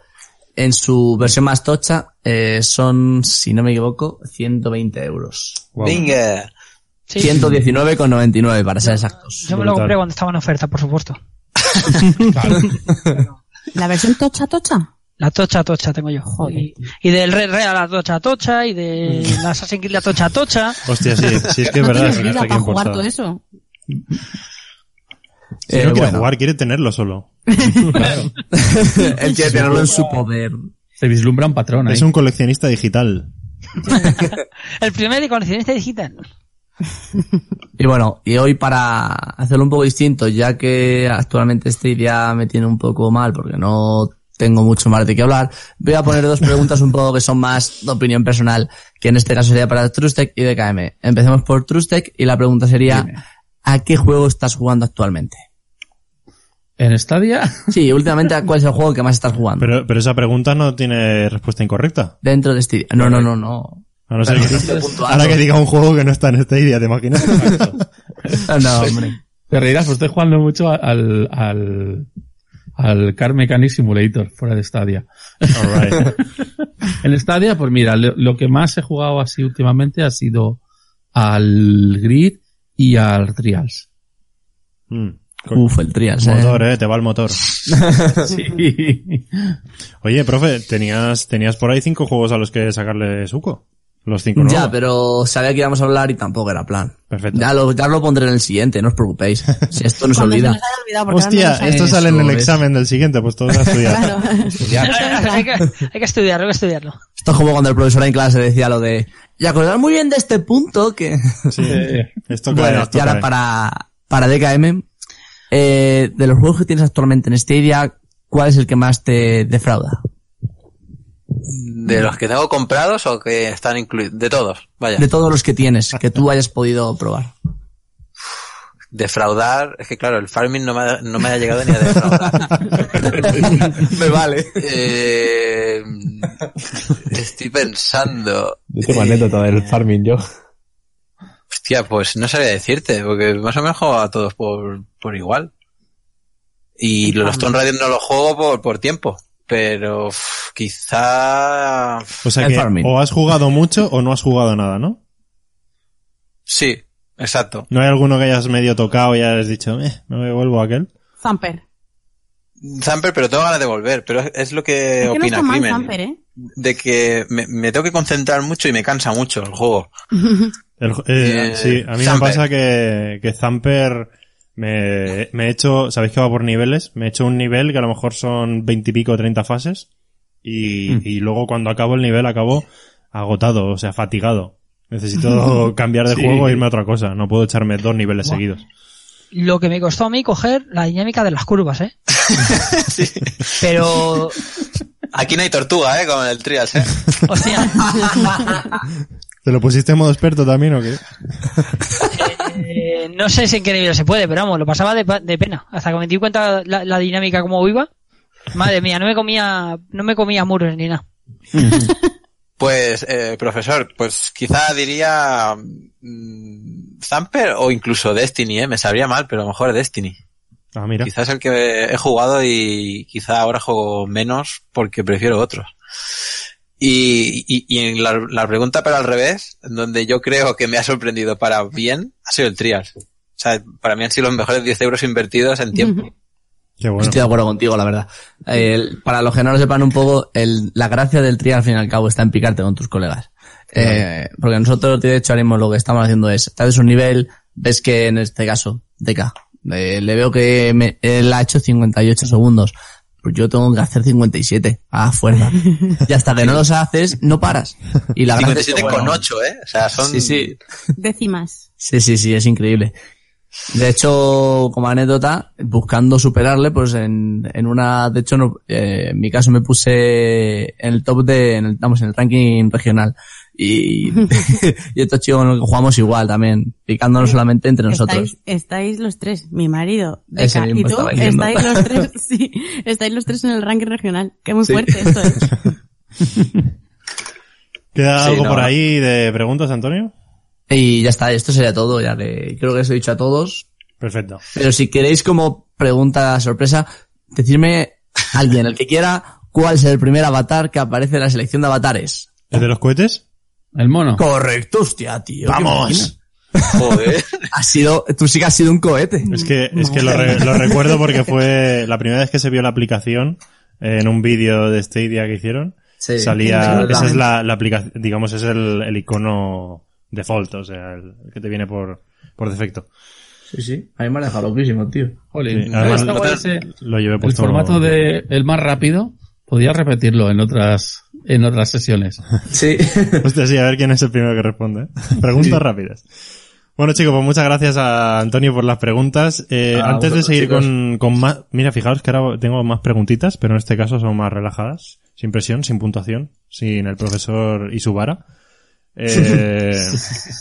En su versión más tocha, eh, son, si no me equivoco, 120 euros. Guau. Venga. Sí. 119,99 para ser exactos. Yo me lo compré cuando estaba en oferta, por supuesto. *laughs* *laughs* ¿La versión tocha tocha? La tocha tocha tengo yo. Joder. Y, y del Red a la tocha tocha, y de la Assassin's Creed la tocha tocha. Hostia, sí, sí es que es no verdad. tienes vida para jugar todo eso. Si Eh, no quiere bueno. jugar, quiere tenerlo solo. *laughs* Él quiere tenerlo en su poder. Se vislumbra un patrón ahí. Es un coleccionista digital. *laughs* El primer y coleccionista digital. Y bueno, y hoy para hacerlo un poco distinto, ya que actualmente este día me tiene un poco mal porque no tengo mucho más de qué hablar, voy a poner dos preguntas un poco que son más de opinión personal, que en este caso sería para Trustec y DKM. Empecemos por Trustec y la pregunta sería, Dime. ¿a qué juego estás jugando actualmente? ¿En Stadia? Sí, últimamente, ¿cuál es el juego que más estás jugando? Pero, pero esa pregunta no tiene respuesta incorrecta. Dentro de este No, no, no, no. A no ser Pero que, este puntuazo. ahora que diga un juego que no está en esta idea, ¿te imaginas? *laughs* No, hombre. Te reirás, pues estoy jugando mucho al, al, al Car Mechanic Simulator fuera de Stadia. Alright. *laughs* En Stadia, pues mira, lo, lo que más he jugado así últimamente ha sido al Grid y al Trials. Mm. Uf, el Trials, eh. motor, eh, te va el motor. *laughs* Sí. Oye, profe, tenías, tenías por ahí cinco juegos a los que sacarle suco. Los cinco Ya, nuevos. pero sabía que íbamos a hablar y tampoco era plan. Perfecto. Ya lo, ya lo pondré en el siguiente, no os preocupéis. Si esto no se Cuando olvida. nos haya olvidado, no Hostia, esto sale en el examen del siguiente, pues todos a estudiar. Claro. hay, que, hay que estudiarlo, hay que estudiarlo. Esto es como cuando el profesor en clase decía lo de, y acordar muy bien de este punto que... *laughs* Sí. Esto cae, bueno, esto y ahora cae. para, para DKM, eh, de los juegos que tienes actualmente en Stadia, ¿cuál es el que más te defrauda? ¿De los que tengo comprados o que están incluidos? De todos, vaya. De todos los que tienes, que tú hayas podido probar. defraudar, es que claro, el farming no me ha, no me ha llegado ni a defraudar. *laughs* Me vale. Eh, estoy pensando. Yo tengo anécdota del farming yo. Hostia, pues no sabría decirte, porque más o menos juego a todos por, por igual. Y los Tomb Raider no los juego por, por tiempo. Pero uf, quizá... O sea El que farming. o has jugado mucho o no has jugado nada, ¿no? Sí, exacto. No hay alguno que hayas medio tocado y hayas dicho, eh, me vuelvo a aquel. Zamper. Zamper, pero tengo ganas de volver. Pero es- lo que Es que no opina mal Crimen. Zamper, ¿eh? De que me, me tengo que concentrar mucho y me cansa mucho el juego. *laughs* El eh, Eh, sí, a mí me pasa que, que Zamper me, me he hecho, sabéis que va por niveles, me he hecho un nivel que a lo mejor son veintipico o treinta fases y, Mm. y luego cuando acabo el nivel acabo agotado, o sea, fatigado. Necesito *laughs* cambiar de Sí. juego e irme a otra cosa, no puedo echarme dos niveles seguidos. Lo que me costó a mí coger la dinámica de las curvas, ¿eh? *laughs* Pero, Aquí no hay tortuga, ¿eh? Como en el Trials, ¿eh? hostia, *laughs* ¿Te lo pusiste en modo experto también o qué? eh, no sé si en qué nivel se puede, pero vamos, lo pasaba de, pena. Hasta que me di cuenta la, la dinámica como iba. Madre mía, no me comía, no me comía muros ni nada. Pues, eh, profesor, pues quizá diría mm, Zamper o incluso Destiny, ¿eh? Me sabría mal, pero a lo mejor Destiny. Ah, mira. Quizás el que he jugado y quizá ahora juego menos porque prefiero otros. Y, y, y en la, la pregunta pero al revés, donde yo creo que me ha sorprendido para bien, ha sido el Trials. O sea, para mí han sido los mejores 10 euros invertidos en tiempo. Qué bueno. Estoy de acuerdo contigo, la verdad. El- para los que no lo sepan un poco, el- la gracia del trial al fin y al cabo está en picarte con tus colegas. Eh, porque nosotros, de hecho, ahora mismo lo que estamos haciendo es, te haces un nivel, ves que en este caso, DK, eh, le veo que me- él ha hecho 58 segundos. Pues yo tengo que hacer 57 a fuerza. *laughs* y hasta que no los haces, no paras. Y la gracia es que, 57 bueno, con 8, ¿eh? O sea, son... Sí, sí. Décimas. Sí, sí, sí, es increíble. De hecho, como anécdota, buscando superarle, pues en, en una, de hecho, no, eh, en mi caso me puse en el top de, en el, vamos, en el ranking regional. Y, *laughs* y estos chicos con los que jugamos igual también, picándonos solamente entre nosotros. Estáis, estáis los tres, mi marido, Ese Deca, mismo y tú, estáis los tres, *laughs* sí, estáis los tres en el ranking regional. Qué muy Sí. fuerte esto es. *laughs* ¿Queda Sí, algo no, por ahí de preguntas, Antonio? Y ya está, esto sería todo, ya le, creo que os he dicho a todos. Perfecto. Pero si queréis como pregunta sorpresa, decirme alguien, el que quiera, cuál es el primer avatar que aparece en la selección de avatares. ¿El de los cohetes? El mono. Correcto, hostia, tío. ¡Vamos! Joder. *laughs* Ha sido, tú sí que has sido un cohete. Es que, es que lo, re- lo *laughs* recuerdo porque fue la primera vez que se vio la aplicación eh, en un vídeo de Stadia que hicieron. Sí. salía, esa es la, la aplicación, digamos, es el, el icono default, o sea, el, el que te viene por, por defecto. Sí, sí. A mí me ha dejado loquísimo, tío. Jolín, Sí, ¿no además, lo- ese- Lo llevé el puesto. formato de el más rápido, podía repetirlo en otras, en otras sesiones. *laughs* Sí. *laughs* Hostia, sí, a ver quién es el primero que responde. ¿eh? *laughs* Preguntas rápidas. Bueno, chicos, pues muchas gracias a Antonio por las preguntas. Eh, antes de seguir chicos. con, con más... Mira, fijaros que ahora tengo más preguntitas, pero en este caso son más relajadas. Sin presión, sin puntuación, sin el profesor y su vara. Eh,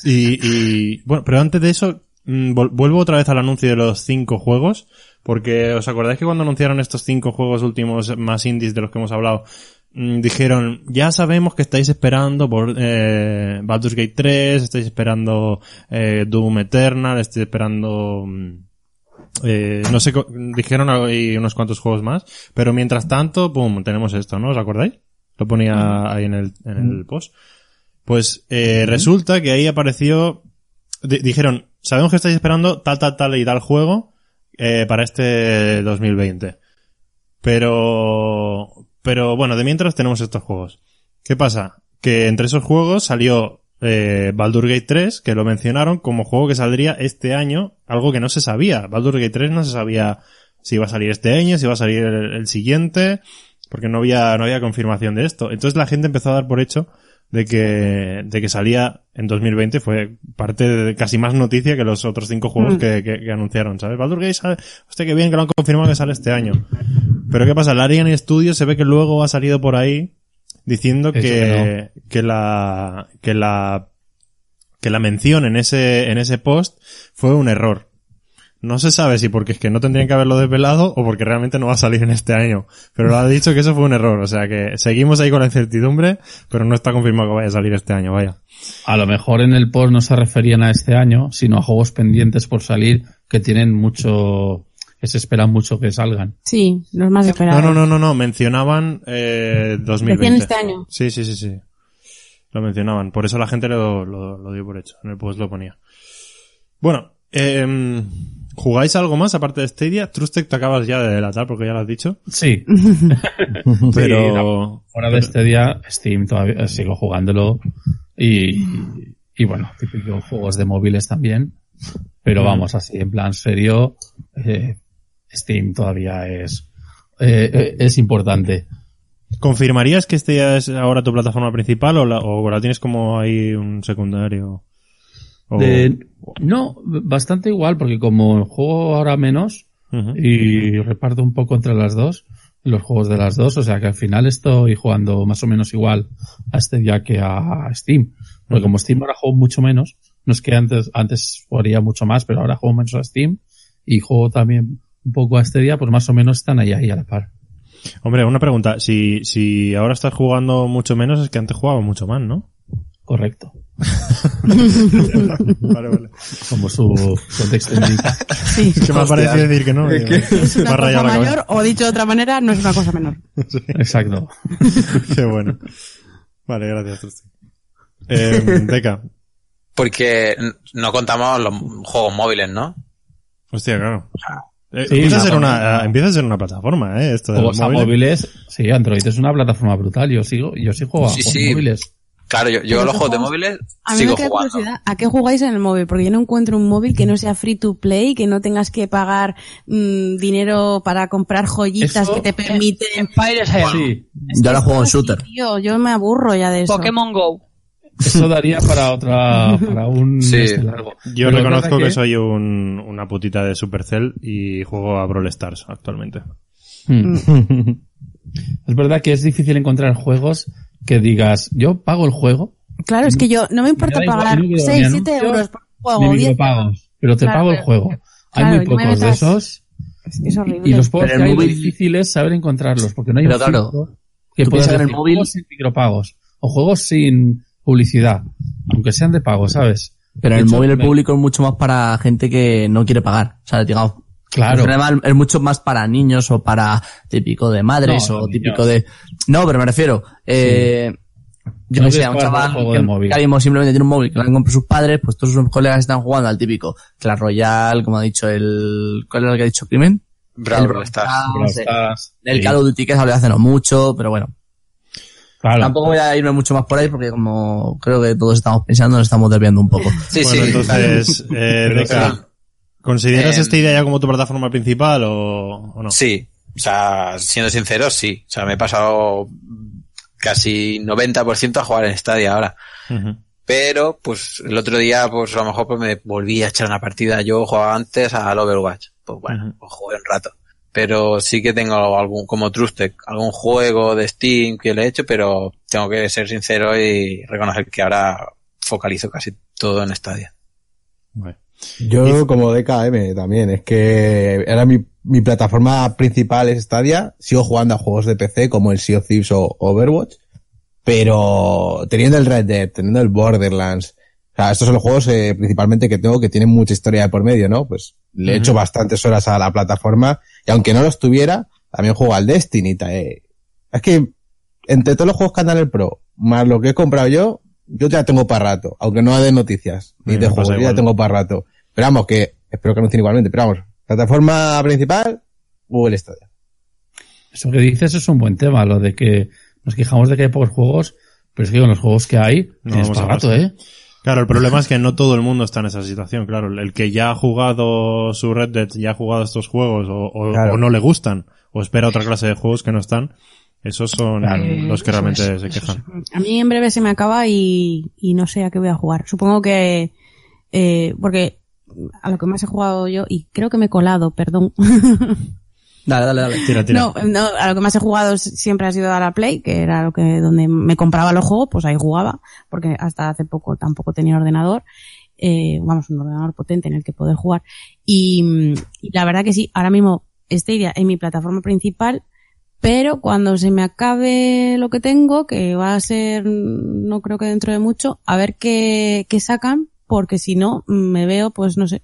y, y, bueno, pero antes de eso, mm, vuelvo otra vez al anuncio de los cinco juegos, porque os acordáis que cuando anunciaron estos cinco juegos últimos más indies de los que hemos hablado, dijeron, ya sabemos que estáis esperando por eh, Baldur's Gate 3, estáis esperando eh, Doom Eternal, estáis esperando... mm, eh, no sé, dijeron y unos cuantos juegos más, pero mientras tanto, pum, tenemos esto, ¿no? ¿Os acordáis? Lo ponía ahí en el, en el post. Pues eh, resulta que ahí apareció, di- dijeron, sabemos que estáis esperando tal, tal, tal y tal juego eh, para este 2020. Pero, pero bueno, de mientras tenemos estos juegos. ¿Qué pasa? Que entre esos juegos salió eh, Baldur's Gate 3, que lo mencionaron como juego que saldría este año, algo que no se sabía. Baldur's Gate 3 no se sabía si iba a salir este año, si iba a salir el, el siguiente, porque no había, no había confirmación de esto. Entonces la gente empezó a dar por hecho de que, de que salía en 2020 fue parte de casi más noticia que los otros cinco juegos Mm. que, que- que anunciaron, ¿sabes? Baldur's Gate hostia, qué bien que lo han confirmado que sale este año. Pero ¿qué pasa? Larian Studios se ve que luego ha salido por ahí diciendo Eso que, que la, que la, que la mención en ese, en ese post fue un error. No se sabe si porque es que no tendrían que haberlo desvelado o porque realmente no va a salir en este año. Pero lo ha dicho que eso fue un error. O sea que seguimos ahí con la incertidumbre, pero no está confirmado que vaya a salir este año, vaya. A lo mejor en el post no se referían a este año, sino a juegos pendientes por salir que tienen mucho, que se esperan mucho que salgan. Sí, los más No, esperados. no, no, no, no. Mencionaban eh, 2020. Decían este año. Sí, sí, sí, sí. Lo mencionaban. Por eso la gente lo, lo, lo dio por hecho. En el post lo ponía. Bueno, eh, ¿jugáis algo más aparte de Stadia? Trustec te acabas ya de delatar porque ya lo has dicho. Sí. *laughs* Pero... Sí, Fuera de este día, Steam todavía sigo jugándolo y, y bueno, típicos juegos de móviles también. Pero vamos, así en plan serio, eh, Steam todavía es, eh, eh, es importante. ¿Confirmarías que Stadia es ahora tu plataforma principal o la, o la tienes como ahí un secundario? O- De- no, bastante igual, porque como juego ahora menos y reparto un poco entre las dos, los juegos de las dos, o sea que al final estoy jugando más o menos igual a este día que a Steam. Porque como Steam ahora juego mucho menos, no es que antes, antes jugaría mucho más, pero ahora juego menos a Steam y juego también un poco a este día, pues más o menos están ahí, ahí a la par. Hombre, una pregunta. Si, si ahora estás jugando mucho menos, es que antes jugaba mucho más, ¿no? Correcto. *laughs* vale, vale. Como su contexto indica. Sí. Es que me ha parecido decir que no. Es me una ha cosa rayado la cabeza. mayor, o dicho de otra manera, no es una cosa menor. Exacto. *laughs* Qué bueno. Vale, gracias, Trusty. Eh, Deca. Porque no contamos los juegos móviles, ¿no? Hostia, claro. Eh, Sí, empieza, a ser una, no. empieza a ser una plataforma, ¿eh? Esto de los móviles. móviles, sí, Android es una plataforma brutal. Yo sigo, yo sí juego a Sí, juegos sí. móviles. Claro, yo, yo los juegos de móviles A mí sigo me crea jugando. curiosidad, ¿a qué jugáis en el móvil? Porque yo no encuentro un móvil que no sea free to play, que no tengas que pagar mm, dinero para comprar joyitas Eso- que te permiten. Empires. Sí, Yo ahora juego en shooter. tío, yo me aburro ya de eso. Pokémon Go. Eso daría para otra, para un Sí. este largo. Yo Pero reconozco que... soy un, una putita de Supercell y juego a Brawl Stars actualmente. Hmm. Es verdad que es difícil encontrar juegos que digas, yo pago el juego, Claro, es que yo no me importa Me da igual, pagar yo no quiero 6, ni 7 anuncios, euros por un ni juego, 10 micropagos, pero te Claro, pago el juego. claro, Hay muy pocos de metas- esos Es que es horrible. y los juegos que móvil- difícil es saber encontrarlos, porque no hay Pero un claro, que puedas en el móvil- juegos sin micropagos o juegos sin publicidad, aunque sean de pago, ¿sabes? Pero De el hecho, móvil el me- público es mucho más para gente que no quiere pagar. O sea, digamos, Claro. es mucho más para niños o para típico de madres No, o típico niños. de... No, pero me refiero, eh, yo No no sé, quieres a un chaval que, que ahora mismo simplemente tiene un móvil que lo han comprado sus padres, pues todos sus colegas están jugando al típico Clash Royale, como ha dicho el... ¿Cuál era el que ha dicho Crimen? Brawl El Brawl Stars. Brawl sí. Stars, El sí. Call of Duty que salió hace no mucho, pero bueno. Claro. Tampoco voy a irme mucho más por ahí porque como creo que todos estamos pensando, nos estamos desviando un poco. Sí, bueno, sí. entonces, *laughs* eh, sí. ¿consideras Eh, esta idea ya como tu plataforma principal o, o no? Sí, o sea, siendo sincero, sí. O sea, me he pasado casi 90% a jugar en Stadia ahora. Pero, pues, el otro día, pues, a lo mejor pues, me volví a echar una partida. Yo jugaba antes al Overwatch. Pues bueno, pues jugué un rato. Pero sí que tengo algún, como Trustek, algún juego de Steam que le he hecho, pero tengo que ser sincero y reconocer que ahora focalizo casi todo en Stadia. Yo como DKM también, es que era mi, mi plataforma principal es Stadia, sigo jugando a juegos de PC como el Sea of Thieves o Overwatch, pero teniendo el Red Dead, teniendo el Borderlands, o sea, estos son los juegos eh, principalmente que tengo que tienen mucha historia de por medio, ¿no? Pues le he hecho bastantes horas a la plataforma y aunque no los tuviera, también juego al Destiny. eh. Es que entre todos los juegos que andan en el Pro, más lo que he comprado yo, yo ya tengo para rato, aunque no de noticias ni Sí, de juegos, yo ya tengo para rato. Pero vamos, que espero que anuncien igualmente, pero vamos, plataforma principal, Google Stadia. Eso que dices es un buen tema, lo de que nos quejamos de que hay pocos juegos, pero es que con los juegos que hay, No tienes para rato. ¿eh? Claro, el problema *laughs* es que no todo el mundo está en esa situación, claro. El que ya ha jugado su Red Dead, ya ha jugado estos juegos, o, o- Claro. o no le gustan, o espera otra clase de juegos que no están, esos son los que realmente es, se quejan. A mí en breve se me acaba y, y no sé a qué voy a jugar. Supongo que, eh, porque a lo que más he jugado yo, y creo que me he colado, perdón. *laughs* Dale, dale, dale. Tira, tira. No, no, a lo que más he jugado siempre ha sido a la Play, que era lo que, donde me compraba los juegos, pues ahí jugaba, porque hasta hace poco tampoco tenía ordenador. eh, vamos, un ordenador potente en el que poder jugar. Y, y la verdad que sí, ahora mismo Stadia es mi plataforma principal, pero cuando se me acabe lo que tengo, que va a ser, mm, no creo que dentro de mucho, a ver qué, qué sacan, porque si no, mm, me veo, pues no sé,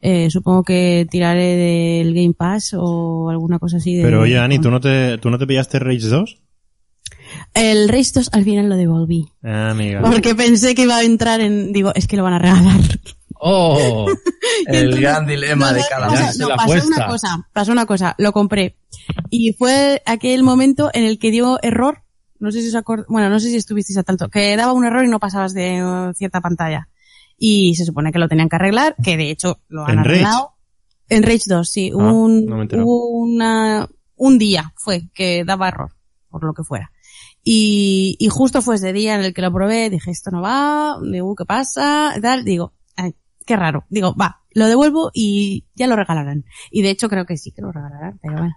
eh, supongo que tiraré del Game Pass o alguna cosa así. De, Pero oye, Ani, ¿tú no te, tú no te pillaste Rage 2? El Rage 2 al final lo devolví. Ah, amiga. Porque pensé que iba a entrar en, digo, es que lo van a regalar. ¡Oh! *laughs* El gran dilema de cada o sea, Ya mes. se no, pasó apuesta. una cosa, pasó una cosa, lo compré. Y fue aquel momento en el que dio error. No sé si os acord- bueno, no sé si estuvisteis a tanto, que daba un error y no pasabas de cierta pantalla. Y se supone que lo tenían que arreglar, que de hecho lo han ¿En Rage? arreglado. En Rage 2, sí. Ah, un, no hubo una, un día fue que daba error, por lo que fuera. Y, y justo fue ese día en el que lo probé, dije, esto no va, digo, ¿qué pasa? Tal, digo, ay, qué raro. Digo, va, lo devuelvo y ya lo regalarán. Y de hecho creo que sí que lo regalarán, pero bueno,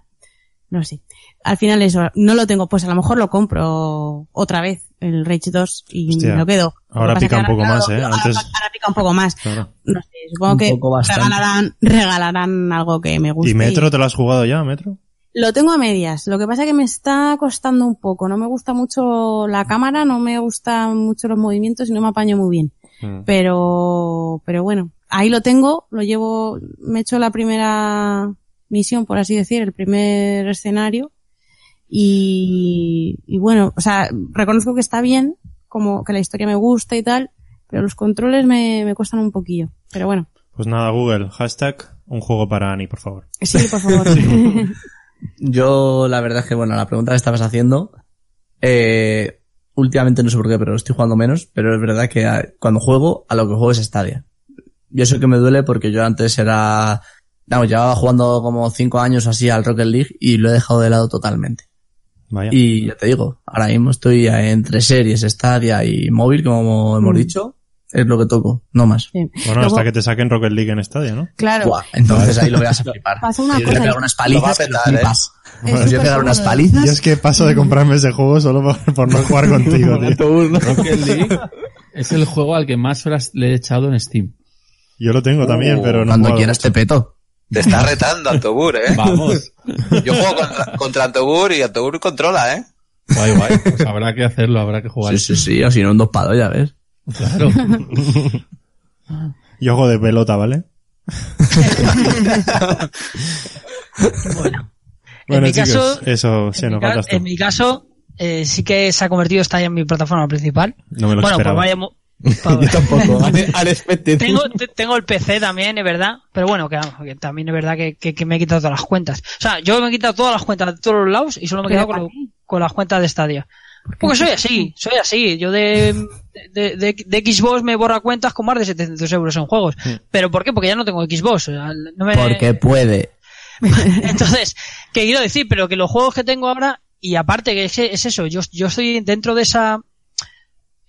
no sé. Al final eso, no lo tengo, pues a lo mejor lo compro otra vez, el Rage 2, y Hostia, me lo quedo. ahora pica un poco más, ¿eh? ahora- Antes- ahora pica un poco más. Claro. No sé, supongo Un que regalarán, regalarán algo que me guste. ¿Y Metro te lo has jugado ya, Metro? Lo tengo a medias. Lo que pasa es que me está costando un poco. No me gusta mucho la cámara, no me gustan mucho los movimientos y no me apaño muy bien. Mm. Pero, pero bueno, ahí lo tengo, lo llevo, me he hecho la primera misión, por así decir, el primer escenario. Y, y bueno, o sea, reconozco que está bien, como que la historia me gusta y tal, pero los controles me, me cuestan un poquillo. Pero bueno, Pues nada, Google, hashtag un juego para Ani, por favor. sí, por favor. *laughs* *laughs* Yo, la verdad es que, bueno, la pregunta que estabas haciendo, eh, últimamente no sé por qué, pero estoy jugando menos, pero es verdad que a- cuando juego, a lo que juego es Stadia. Yo sé que me duele porque yo antes era, vamos, llevaba jugando como cinco años así al Rocket League y lo he dejado de lado totalmente. Vaya. Y ya te digo, ahora mismo estoy entre series, Stadia y móvil, como hemos Mm. dicho, es lo que toco, no más. Bien. Bueno, Luego- hasta que te saquen Rocket League en Stadia, ¿no? Claro. Buah, entonces ahí lo voy a *laughs* flipar. Pasa una Y voy a cosa, pegar es- unas Lo va a palizas que petar, lo ¿eh? voy a pegar unas cómodo. palizas. Yo es que paso de comprarme ese juego solo por, por no jugar *laughs* contigo, tío. Rocket League es el juego al que más horas le he echado en Steam. Yo lo tengo también, Uh, pero no Cuando quieras te peto. Te está retando Antobur, ¿eh? Vamos. Yo juego contra, contra Antobur y Antobur controla, ¿eh? Guay, guay. Pues habrá que hacerlo, habrá que jugar. Sí, sí, sí, o si no, un dos palos, ya ves. Claro. *laughs* Yo juego de pelota, ¿vale? Bueno, Bueno, en mi chicos, caso, eso, sí, en, mi nos tú. en mi caso, eh, sí que se ha convertido esta en mi plataforma principal. No me lo bueno, pues esperaba. Yo tampoco. *laughs* Al expected. tengo, te- tengo el PC también, es verdad. Pero bueno, que, vamos, que también es verdad que, que- que me he quitado todas las cuentas. O sea, yo me he quitado todas las cuentas de todos los lados y solo me he quedado con, con las cuentas de Stadia. Porque soy así, soy así. Yo de, de, de, de Xbox me borra cuentas con más de 700 euros en juegos. ¿Pero por qué? Porque ya no tengo Xbox. o sea, no me- Porque puede. *laughs* Entonces, ¿qué quiero decir? Pero que los juegos que tengo ahora, y aparte que es, es eso, yo, yo estoy dentro de esa,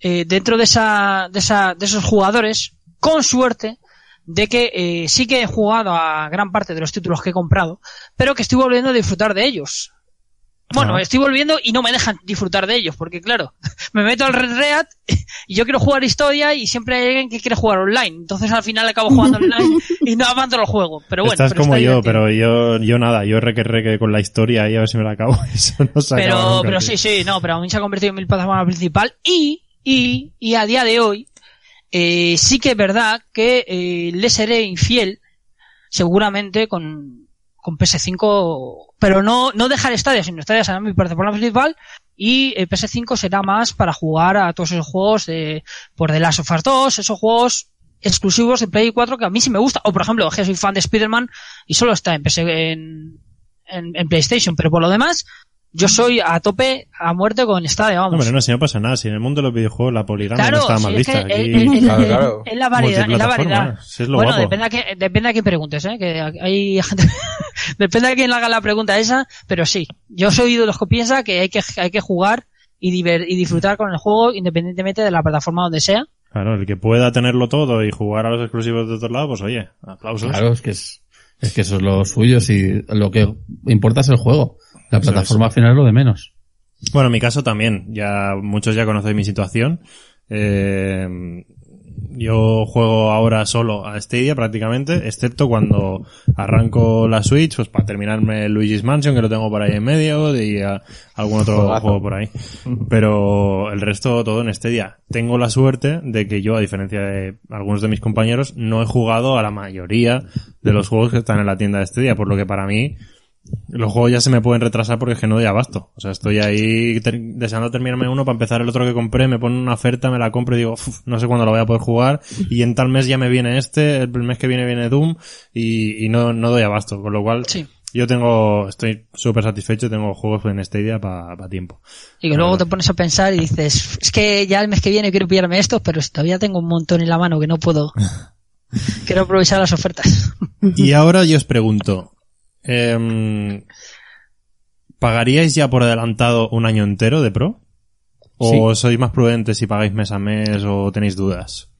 eh, dentro de esa, de esa, de esos jugadores, con suerte, de que eh, sí que he jugado a gran parte de los títulos que he comprado, pero que estoy volviendo a disfrutar de ellos. Bueno, Ah. estoy volviendo y no me dejan disfrutar de ellos, porque claro, *laughs* me meto al Red Reat *laughs* y yo quiero jugar historia y siempre hay alguien que quiere jugar online. Entonces al final acabo jugando *laughs* online y no abandono el juego. Pero bueno, Estás pero como está yo, divertido. pero yo, yo nada, yo reque reque con la historia y a ver si me la acabo. Eso no se acaba pero, nunca, pero tío. sí, sí, no, pero a mí se ha convertido en mi plataforma principal y, y, y a día de hoy, eh, sí que es verdad que eh, le seré infiel, seguramente con, con PS5, pero no, no dejar Stadia, sino Stadia será mi plataforma principal y eh, PS5 será más para jugar a todos esos juegos de, por The Last of Us 2, esos juegos exclusivos de Play 4 que a mí sí me gusta, o por ejemplo, que soy fan de Spider-Man y solo está en, PS, en, en PlayStation, pero por lo demás, yo soy a tope, a muerte con Stadia, No, vamos. hombre, no, si no pasa nada. Si en el mundo de los videojuegos la poligrama Claro, no está sí, mal es vista. Aquí, Claro, es- claro. es la variedad, es la variedad. sí, es lo bueno, guapo. depende a, que, depende a quién preguntes, ¿eh? Que hay gente, *laughs* depende a quién le haga la pregunta esa, pero sí, yo soy de los que piensa que hay que, hay que jugar y, diver- y disfrutar con el juego independientemente de la plataforma donde sea. Claro, el que pueda tenerlo todo y jugar a los exclusivos de otro lado, pues oye, aplausos. Claro, es que es, es que eso es lo suyo, si lo que importa es el juego. La Eso plataforma al final es lo de menos. Bueno, en mi caso también. Ya muchos ya conocéis mi situación. Eh, yo juego ahora solo a Stadia prácticamente, excepto cuando arranco la Switch, pues para terminarme Luigi's Mansion, que lo tengo por ahí en medio, y a- algún otro juego por ahí. Pero el resto todo en Stadia. Tengo la suerte de que yo, a diferencia de algunos de mis compañeros, no he jugado a la mayoría de los juegos que están en la tienda de Stadia, por lo que para mí los juegos ya se me pueden retrasar porque es que no doy abasto. O sea, estoy ahí ter- deseando terminarme uno para empezar el otro que compré, me ponen una oferta, me la compro y digo, "Uf, no sé cuándo lo voy a poder jugar y en tal mes ya me viene este, el mes que viene viene Doom y, y no, no doy abasto. Con lo cual, Sí. yo tengo, estoy súper satisfecho, tengo juegos en Stadia para tiempo. Y que luego te pones a pensar y dices, es que ya el mes que viene quiero pillarme estos, pero todavía tengo un montón en la mano que no puedo. *laughs* quiero aprovechar las ofertas. Y ahora yo os pregunto, em, ¿pagaríais ya por adelantado un año entero de Pro? ¿O sois más prudentes si pagáis mes a mes o tenéis dudas?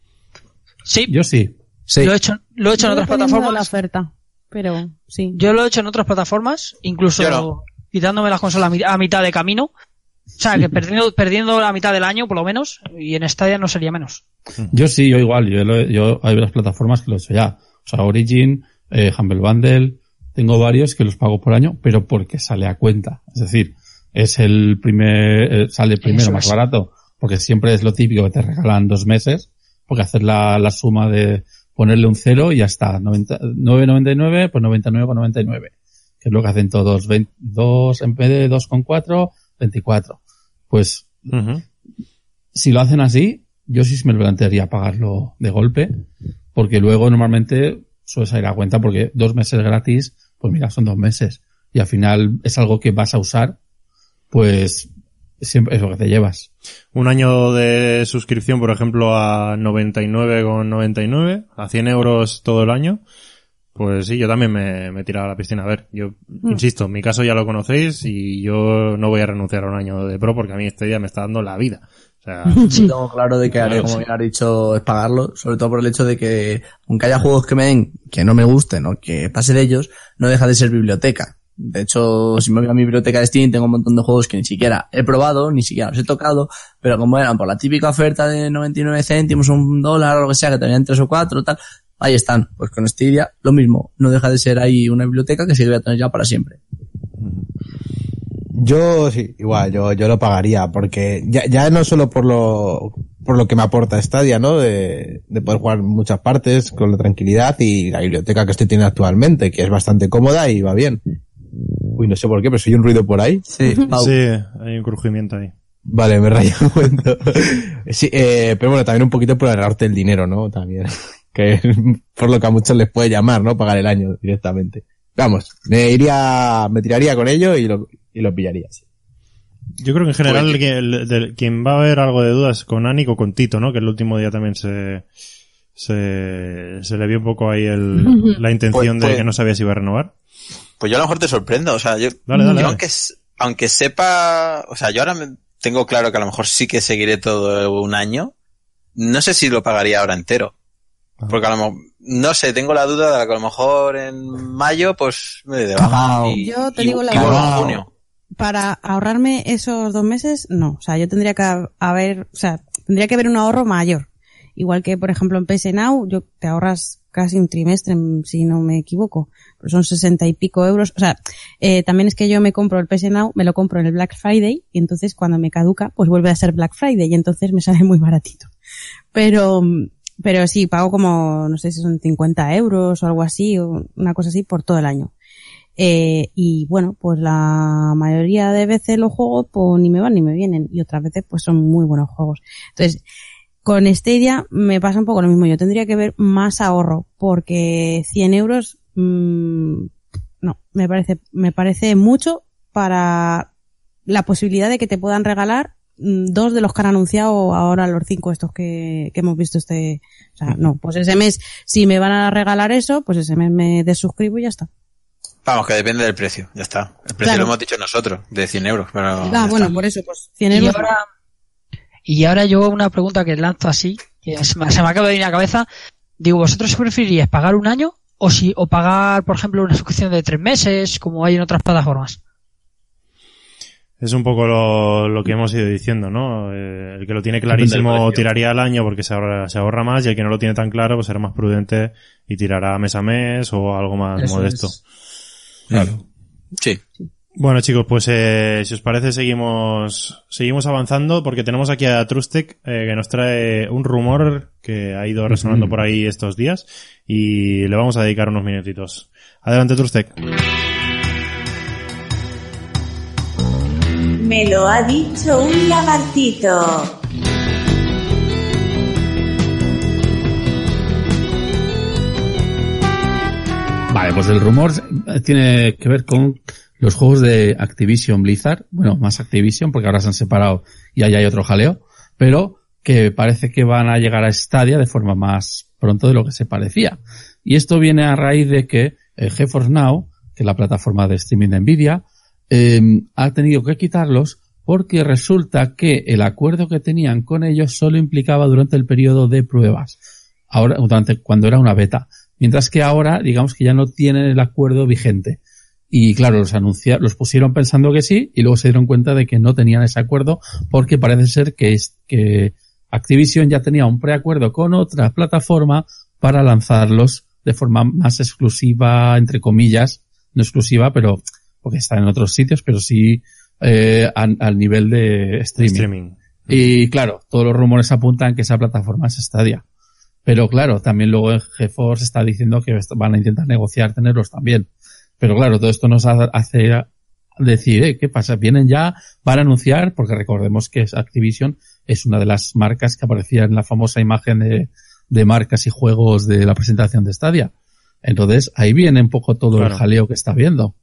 Sí, Yo sí. Sí. lo he hecho, lo he hecho en Yo otras de la plataformas. oferta, pero sí. Yo lo he hecho en otras plataformas, incluso no. quitándome las consolas a mi- a mitad de camino. O sea, que *laughs* perdiendo, perdiendo la mitad del año, por lo menos, y en Stadia no sería menos. *laughs* Yo sí, yo igual. Yo, lo he- yo hay varias plataformas que lo he hecho ya. O sea, Origin, eh, Humble Bundle, tengo varios que los pago por año, pero porque sale a cuenta. Es decir, es el primer, eh, sale primero Eso más es. barato, porque siempre es lo típico que te regalan dos meses, porque hacer la, la suma de ponerle un cero y ya está. 90 9.99, pues 99,99. Que es lo que hacen todos. 20 dos en vez de 2,4, 24. Pues Ujú. si lo hacen así, yo sí me plantearía pagarlo de golpe, porque luego normalmente suele salir a cuenta porque dos meses gratis, pues mira, son dos meses. Y al final es algo que vas a usar, pues siempre es lo que te llevas. Un año de suscripción, por ejemplo, a 99,99, a 100 euros todo el año. Pues sí, yo también me, me he tirado a la piscina. A ver, yo insisto, mi caso ya lo conocéis y yo no voy a renunciar a un año de pro porque a mí este día me está dando la vida. O sea, *laughs* Sí, tengo claro de que haré, como bien has dicho, es pagarlo, sobre todo por el hecho de que, aunque haya juegos que me den que no me gusten o que pase de ellos, no deja de ser biblioteca. De hecho, si me voy a mi biblioteca de Steam, tengo un montón de juegos que ni siquiera he probado, ni siquiera los he tocado, pero como eran por la típica oferta de 99 céntimos, un dólar o lo que sea, que te venían tres o cuatro, tal, ahí están. Pues con Stadia, lo mismo. No deja de ser ahí una biblioteca que se voy a tener ya para siempre. Yo sí, igual, yo, yo lo pagaría, porque ya, ya no solo por lo, por lo que me aporta Stadia, ¿no? De, de poder jugar en muchas partes con la tranquilidad y la biblioteca que estoy teniendo actualmente, que es bastante cómoda y va bien. Uy, no sé por qué, pero soy un ruido por ahí. Sí, Pau. sí, hay un crujimiento ahí. Vale, me rayo un momento. *laughs* Sí, eh, pero bueno, también un poquito por ahorrarte el dinero, ¿no? También. *laughs* Que por lo que a muchos les puede llamar, ¿no? Pagar el año directamente. Vamos, me iría, me tiraría con ello y lo, y lo pillaría. sí. Yo creo que en general Pues- el el- quien va a haber algo de dudas con Anik o con Tito, ¿no? Que el último día también se, se, se le vio un poco ahí el, la intención Pues- de pues- que no sabía si iba a renovar. Pues yo a lo mejor te sorprendo, o sea, yo, Dale, dale, yo dale. aunque, aunque sepa, o sea, yo ahora me- tengo claro que a lo mejor sí que seguiré todo un año, no sé si lo pagaría ahora entero. Ah. Porque a lo mejor, no sé, tengo la duda de que a lo mejor en mayo pues me de baja. Y, Yo te y- digo la verdad. junio. Para ahorrarme esos dos meses, no. O sea, yo tendría que haber, o sea, tendría que haber un ahorro mayor. Igual que, por ejemplo, en PS Now, yo te ahorras casi un trimestre, si no me equivoco. Pero son sesenta y pico euros. O sea, eh, también es que yo me compro el PS Now, me lo compro en el Black Friday, y entonces cuando me caduca, pues vuelve a ser Black Friday, y entonces me sale muy baratito. Pero, pero sí, pago como, no sé si son 50 euros o algo así, o una cosa así, por todo el año. Eh, y bueno, pues la mayoría de veces los juegos pues ni me van ni me vienen y otras veces pues son muy buenos juegos. Entonces, con Stadia me pasa un poco lo mismo. Yo tendría que ver más ahorro porque 100 euros, mm, no, me parece, me parece mucho para la posibilidad de que te puedan regalar dos de los que han anunciado ahora los cinco estos que, que hemos visto este, o sea, no, pues ese mes, si me van a regalar eso, pues ese mes me desuscribo y ya está. Vamos, que depende del precio, ya está. El precio Claro. lo hemos dicho nosotros, de 100 euros. Pero Ah, bueno, está. por eso, pues 100 Y euros. ahora, y ahora yo una pregunta que lanzo así, que se me, se me acaba de venir a la cabeza. Digo, ¿vosotros preferiríais pagar un año o si, o pagar, por ejemplo, una suscripción de tres meses, como hay en otras plataformas? Es un poco lo, lo que hemos ido diciendo, ¿no? Eh, el que lo tiene clarísimo tiraría al año porque se ahorra, se ahorra más y el que no lo tiene tan claro pues será más prudente y tirará mes a mes o algo más Eso modesto. es. Claro. Sí. Bueno chicos, pues eh, si os parece seguimos seguimos avanzando porque tenemos aquí a Trustec eh, que nos trae un rumor que ha ido resonando por ahí estos días y le vamos a dedicar unos minutitos. Adelante Trustec. Me lo ha dicho un lagartito. Vale, pues el rumor tiene que ver con los juegos de Activision Blizzard. Bueno, más Activision porque ahora se han separado y ahí hay otro jaleo. Pero que parece que van a llegar a Stadia de forma más pronto de lo que se parecía. Y esto viene a raíz de que eh, GeForce Now, que es la plataforma de streaming de Nvidia, eh, ha tenido que quitarlos porque resulta que el acuerdo que tenían con ellos solo implicaba durante el periodo de pruebas. Ahora, durante, cuando era una beta. Mientras que ahora, digamos que ya no tienen el acuerdo vigente. Y claro, los anuncia, los pusieron pensando que sí, y luego se dieron cuenta de que no tenían ese acuerdo, porque parece ser que es, que Activision ya tenía un preacuerdo con otra plataforma para lanzarlos de forma más exclusiva, entre comillas, no exclusiva, pero, porque están en otros sitios, pero sí, eh, al, al nivel de streaming. Streaming. Y claro, todos los rumores apuntan que esa plataforma es Stadia. Pero claro, también luego GeForce está diciendo que van a intentar negociar tenerlos también. Pero claro, todo esto nos ha- hace decir, eh, ¿qué pasa? Vienen ya, van a anunciar, porque recordemos que Activision es una de las marcas que aparecía en la famosa imagen de, de marcas y juegos de la presentación de Stadia. Entonces, ahí viene un poco todo Claro. el jaleo que está viendo.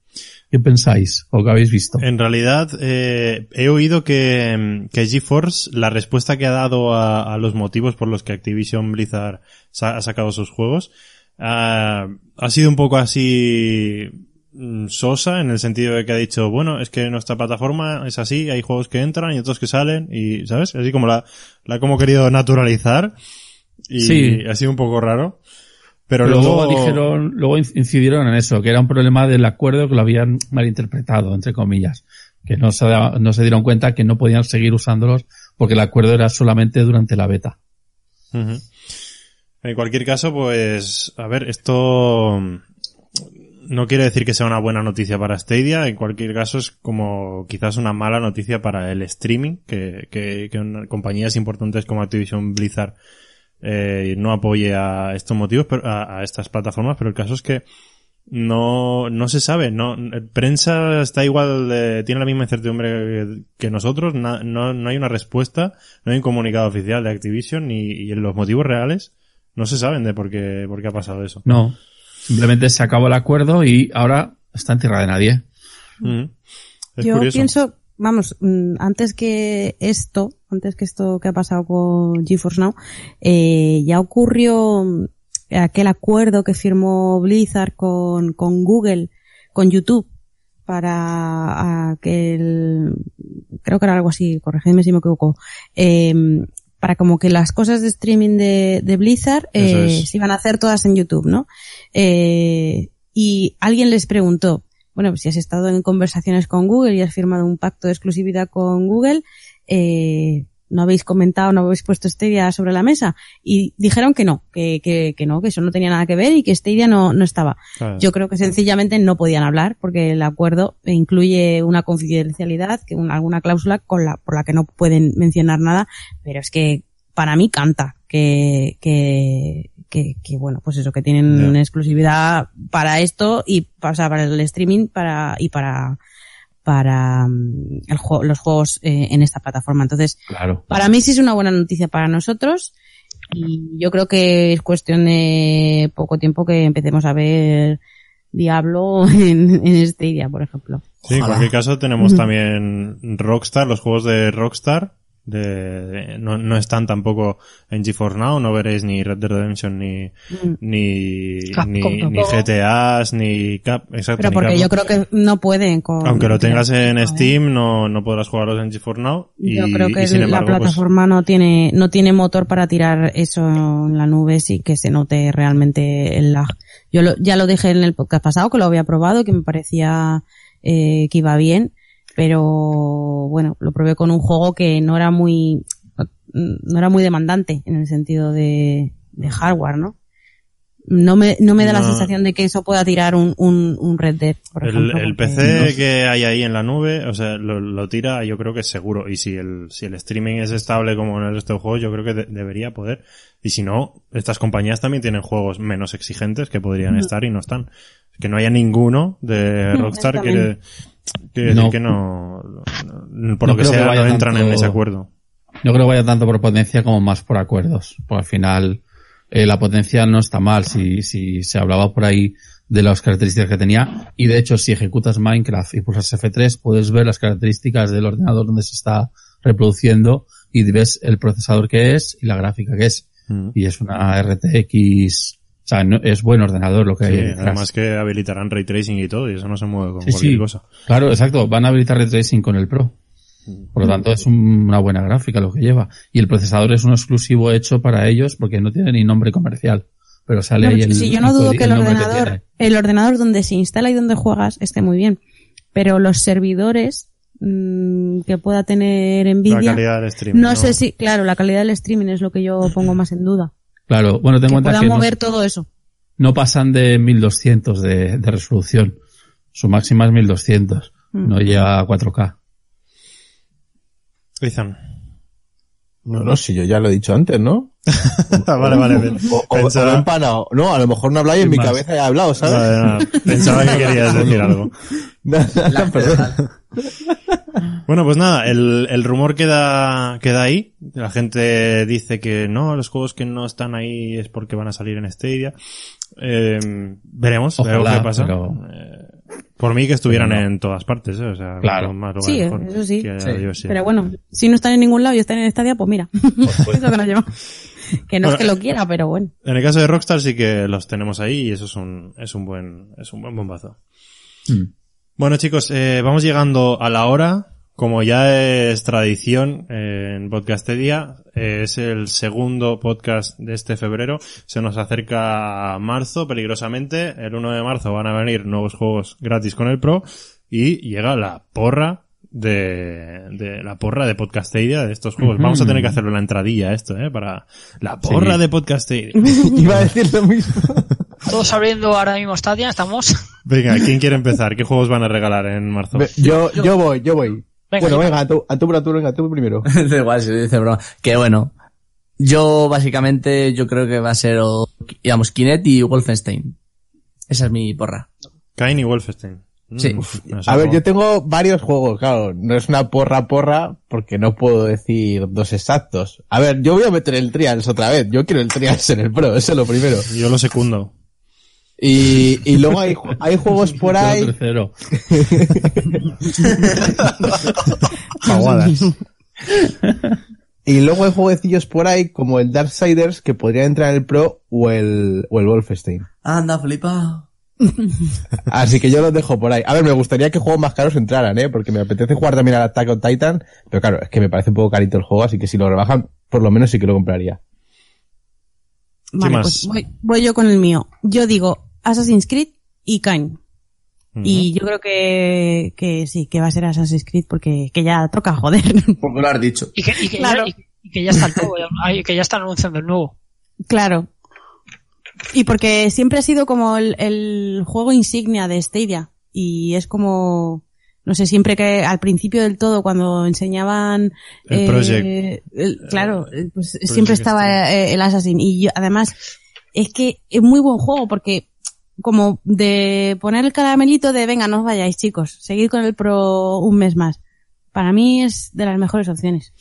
¿Qué pensáis? ¿O qué habéis visto? En realidad, eh, he oído que, que GeForce, la respuesta que ha dado a, a los motivos por los que Activision Blizzard sa- ha sacado sus juegos, ah, ha sido un poco así mm, sosa en el sentido de que ha dicho, bueno, es que nuestra plataforma es así, hay juegos que entran y otros que salen y, ¿sabes? Así como la, la ha como querido naturalizar y Sí. ha sido un poco raro. Pero, Pero luego, luego dijeron, luego incidieron en eso, que era un problema del acuerdo que lo habían malinterpretado, entre comillas. Que no se, no se dieron cuenta que no podían seguir usándolos porque el acuerdo era solamente durante la beta. En cualquier caso, pues, a ver, esto no quiere decir que sea una buena noticia para Stadia, en cualquier caso es como quizás una mala noticia para el streaming, que, que, que compañías importantes como Activision Blizzard eh, no apoye a estos motivos, pero, a, a estas plataformas, pero el caso es que no, no se sabe, no, prensa está igual, eh, tiene la misma incertidumbre que, que nosotros, na- no, no hay una respuesta, no hay un comunicado oficial de Activision y, y los motivos reales no se saben de por qué, por qué ha pasado eso. No. Simplemente se acabó el acuerdo y ahora está en tierra de nadie. Es Yo curioso. pienso, vamos, mm, antes que esto, antes que esto que ha pasado con GeForce Now, eh, ya ocurrió mm, aquel acuerdo que firmó Blizzard con, con Google, con YouTube, para aquel, creo que era algo así, corregidme si me equivoco, eh, para como que las cosas de streaming de, de Blizzard eh, se iban a hacer todas en YouTube, ¿no? Eh, y alguien les preguntó, bueno, pues si has estado en conversaciones con Google y has firmado un pacto de exclusividad con Google, eh, no habéis comentado, no habéis puesto Stadia sobre la mesa. Y dijeron que no, que, que, que no, que eso no tenía nada que ver y que Stadia no, no estaba. Claro. Yo creo que sencillamente no podían hablar porque el acuerdo incluye una confidencialidad, que una, alguna cláusula con la, por la que no pueden mencionar nada, pero es que para mí canta que, que, que, que, bueno, pues eso, que tienen Ya. exclusividad para esto y o sea, para el streaming para, y para, para mm, el juego- los juegos eh, en esta plataforma. Entonces, Claro. para mí sí es una buena noticia para nosotros y yo creo que es cuestión de poco tiempo que empecemos a ver Diablo *laughs* en, en Stadia, por ejemplo. Sí, en cualquier caso tenemos también Rockstar, los juegos de Rockstar. De, no, no están tampoco en GeForce Now, no veréis ni Red Dead Redemption ni Mm. ni ni, ni. GTAs ni Cap, exacto, Pero porque yo creo que no pueden con... aunque lo tengas en. Steam no no podrás jugarlos en GeForce Now y, Yo creo que y sin la embargo, pues, plataforma no tiene no tiene motor para tirar eso en la nube sí que se note realmente el lag. Yo lo- ya lo dije en el podcast pasado que lo había probado que me parecía eh, que iba bien pero bueno, lo probé con un juego que no era muy, no era muy demandante en el sentido de, de hardware, ¿no? No me, no me da la sensación de que eso pueda tirar un, un, un Red Dead, por El, ejemplo. el PC que hay ahí en la nube, o sea, lo, lo tira, yo creo que es seguro. Y si el, si el streaming es estable como en el resto de juegos, yo creo que de- debería poder. Y si no, estas compañías también tienen juegos menos exigentes que podrían estar y no están. Que no haya ninguno de Rockstar quiere, quiere No. decir que no, no- por No lo que que sea, vaya no entran en ese acuerdo. No creo que vaya tanto por potencia como más por acuerdos. Porque al final eh, la potencia no está mal si, si se hablaba por ahí de las características que tenía. Y de hecho, si ejecutas Minecraft y pulsas F3, puedes ver las características del ordenador donde se está reproduciendo y ves el procesador que es y la gráfica que es. Mm. Y es una RTX, o sea, no- es buen ordenador lo que Sí, hay detrás. además que habilitarán ray tracing y todo, y eso no se mueve con Sí, cualquier sí. cosa. Claro, exacto. Van a habilitar ray tracing con el Pro. Por lo tanto, es un- una buena gráfica lo que lleva. Y el procesador es un exclusivo hecho para ellos porque no tiene ni nombre comercial. Pero sale No, ahí el. sí, yo no dudo que el ordenador, el ordenador donde se instala y donde juegas esté muy bien. Pero los servidores mm, que pueda tener La Nvidia, calidad del streaming. no, sé si, claro, la calidad del streaming es lo que yo pongo más en duda. Claro, bueno, ten en Que cuenta que no, mover todo eso. no pasan de 1200 de, de resolución. Su máxima es 1200. Mm. No llega a 4K. Ethan. No, no, si yo ya lo he dicho antes, ¿no? *laughs* vale, vale. bien. O, o- o Pensaba- empanado. No, a lo mejor no habláis en mi más? cabeza he hablado, ¿sabes? Vale, nada, Pensaba que querías decir algo. *laughs* No, no, perdón. *laughs* Bueno, pues nada, el, el rumor queda, queda ahí. La gente dice que no, los juegos que no están ahí es porque van a salir en Stadia. Eh, veremos, Ojalá, veremos qué pasa. pero- Eh, por mí que estuvieran no. en todas partes, ¿eh? O sea, Claro. con más lugar Sí, mejor, eso sí. Pero bueno, si no están en ningún lado y están en Stadia, pues mira. *laughs* es lo que nos lleva. Que no es que lo quiera, pero bueno. En el caso de Rockstar sí que los tenemos ahí y eso es un, es un buen, es un buen bombazo. Mm. Bueno chicos, eh, vamos llegando a la hora. Como ya es tradición eh, en Podcastedia, eh, es el segundo podcast de este febrero. Se nos acerca marzo peligrosamente. El 1 de marzo van a venir nuevos juegos gratis con el Pro y llega la porra de, de la porra de Podcastedia de estos juegos. Vamos a tener que hacerlo en la entradilla esto, eh, para la porra Sí. de Podcastedia. *laughs* Iba a decir lo mismo. *laughs* Todos abriendo ahora mismo Stadia, estamos. *laughs* Venga, ¿quién quiere empezar? ¿Qué juegos van a regalar en marzo? Yo, yo voy, yo voy. Venga, bueno, venga, tú, a tú, a tú, venga, tú primero. *laughs* da igual si dice broma. Que bueno, yo básicamente yo creo que va a ser, o, digamos, Kinect y Wolfenstein. Esa es mi porra. Kain y Wolfenstein. Mm, Sí. no sé A ver, cómo- yo tengo varios juegos, claro, no es una porra porra porque no puedo decir dos exactos. A ver, yo voy a meter el Trials otra vez, yo quiero el Trials en el Pro, eso es lo primero. Yo lo secundo. Y, y luego hay, hay juegos por ahí, tercero. *laughs* Y luego hay jueguecillos por ahí como el Darksiders que podrían entrar en el Pro o el, o el Wolfenstein. Anda, flipa. Así que yo los dejo por ahí. A ver, me gustaría que juegos más caros entraran, ¿eh? Porque me apetece jugar también al Attack on Titan, pero claro, es que me parece un poco carito el juego, así que si lo rebajan, por lo menos sí que lo compraría. Vale, más? pues voy, voy yo con el mío. Yo digo Assassin's Creed y Kain. Y yo creo que, que sí, que va a ser Assassin's Creed porque que ya toca joder. *laughs* Porque lo has dicho. Y que, y que Claro. ya, y- y que ya está el nuevo, que ya están anunciando el nuevo. claro. Y porque siempre ha sido como el, el juego insignia de Stadia. Y es como, no sé, siempre que al principio del todo, cuando enseñaban... El eh, Project. el- claro, eh, pues Project siempre estaba el Assassin. Y yo, además, es que es muy buen juego porque como de poner el caramelito de venga, no os vayáis chicos, seguid con el Pro un mes más. Para mí es de las mejores opciones.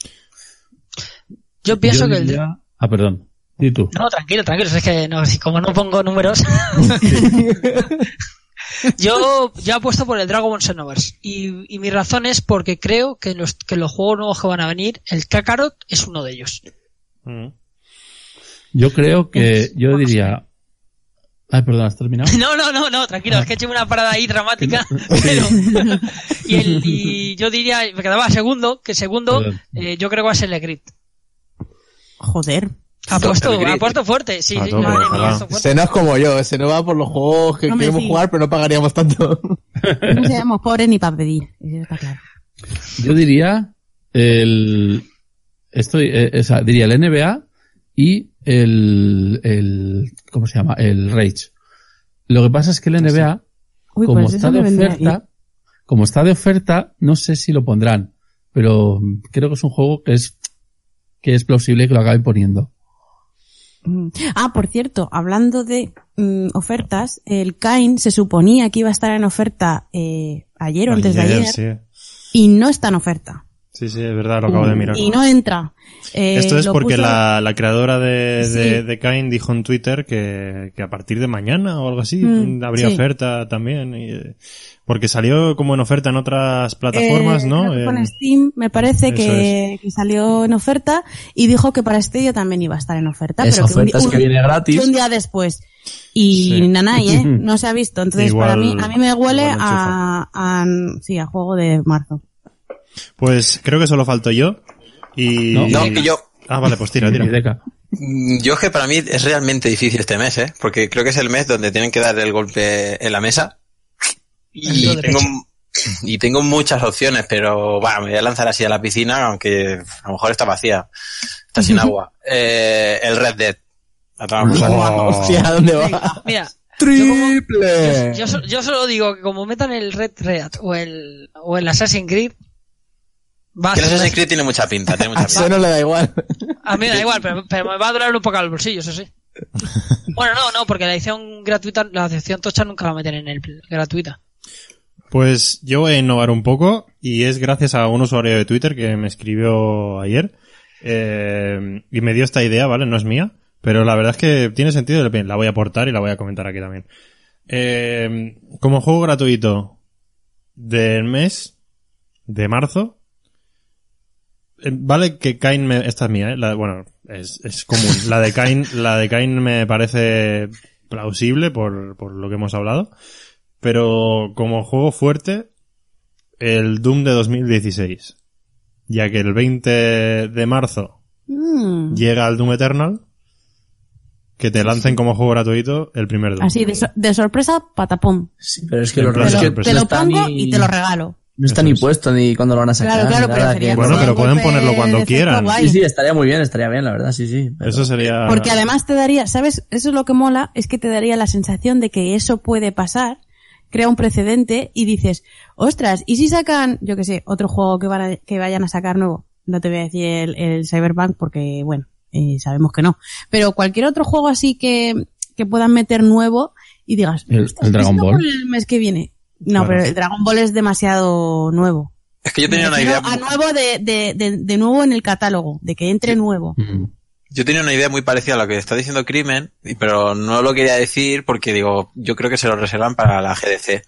Yo pienso Yo que el... Ah, perdón. Di tú. No, tranquilo, tranquilo. Es que no, si como no pongo números. *laughs* yo ya apuesto por el Dragon Ball Xenoverse. Y, y mi razón es porque creo que los, que los juegos nuevos que van a venir, el Kakarot es uno de ellos. Mm. Yo creo que, yo diría... Ay, perdón, ¿has terminado? *laughs* No, no, no, no, tranquilo, es que he hecho una parada ahí dramática. pero, *laughs* y, el, y yo diría, me quedaba segundo, que segundo, eh, yo creo que va a ser el Grid. Joder. Apuesto, El Grid. apuesto fuerte, sí, A sí, apuesto fuerte. Se no es como yo, se no va por los juegos que queremos sí. jugar, pero no pagaríamos tanto. *laughs* No seamos pobres ni para pedir. Eso está claro. Yo diría el, estoy, eh, o sea, diría el NBA y el, ¿cómo se llama? El Rage. Lo que pasa es que el NBA, Uy, como pues está de oferta, como está de oferta, no sé si lo pondrán, pero creo que es un juego que es, que es plausible que lo acaben poniendo. Mm. Ah, por cierto, hablando de mm, ofertas, el Kain se suponía que iba a estar en oferta eh, ayer o antes de ayer sí. y no está en oferta. Sí, sí, es verdad, lo acabo de mirar. Y no entra. Eh, Esto es porque puso- la, la creadora de, de, Sí. de Kain dijo en Twitter que, que a partir de mañana o algo así Mm, habría sí. oferta también. y, eh, porque salió como en oferta en otras plataformas, Eh, ¿no? creo que en Steam, me parece que, que salió en oferta y dijo que para Stadia también iba a estar en oferta. Esa pero que un es que un- viene gratis. que un día después. Y Sí. nanay, ¿eh? *laughs* No se ha visto. Entonces, Igual- para mí, a mí me huele a, a, sí, a juego de marzo. Pues creo que solo falto yo. Y... No. No, yo, Ah, vale, pues tira, *laughs* tira. Mm, Yo es que para mí es realmente difícil este mes, ¿eh? Porque creo que es el mes donde tienen que dar el golpe en la mesa. Y tengo, y tengo muchas opciones, pero bueno, me voy a lanzar así a la piscina, aunque a lo mejor está vacía, está sin *laughs* agua. Eh, el Red Dead. Saco. Hostia, ¿dónde va? Mira, ¡Triple! yo, yo solo digo que como metan el Red Red o el, o el Assassin's Creed, va a Que el ser- Assassin's Creed tiene mucha pinta, tiene mucha *laughs* A pinta. eso no le da igual. A mí me da igual, pero, pero me va a durar un poco al bolsillo, eso sí. *laughs* Bueno, no, no, porque la edición gratuita, la edición tocha nunca la meten en el gratuita. Pues yo voy a innovar un poco y es gracias a un usuario de Twitter que me escribió ayer eh, y me dio esta idea, ¿vale? No es mía, pero la verdad es que tiene sentido la voy a aportar y la voy a comentar aquí también. Eh, como juego gratuito del mes de marzo, vale que Kain me, esta es mía, ¿eh? La- bueno, es, es común. La de Kain, *laughs* la de Kain me parece plausible por, por lo que hemos hablado. Pero como juego fuerte, el Doom de 2016. Ya que el 20 de marzo Mm. llega el Doom Eternal, que te lancen como juego gratuito el primer Doom. Así, de, so- de sorpresa, patapón. Sí, pero es que lo Te es lo, te lo pongo y te lo regalo. No está ni es. puesto ni cuándo lo van a sacar. Claro, claro, pero que- Bueno, pero pueden ponerlo cuando quieran. guay. Sí, sí, estaría muy bien, estaría bien, la verdad, sí, sí. pero- Eso sería... Porque además te daría, ¿sabes? Eso es lo que mola, es que te daría la sensación de que eso puede pasar, crea un precedente y dices, ostras, ¿y si sacan, yo que sé, otro juego que, van a- que vayan a sacar nuevo? No te voy a decir el, el Cyberpunk porque, bueno, eh, sabemos que no. Pero cualquier otro juego así que, que puedan meter nuevo y digas, El- "Ostras, el Dragon ¿esto Ball". el mes que viene. No, Claro. pero el Dragon Ball es demasiado nuevo. Es que yo tenía Me una idea, A nuevo de, de, de, de nuevo en el catálogo, de que entre nuevo. Mm. yo tenía una idea muy parecida a lo que está diciendo Crimen, pero no lo quería decir porque digo, yo creo que se lo reservan para la GDC.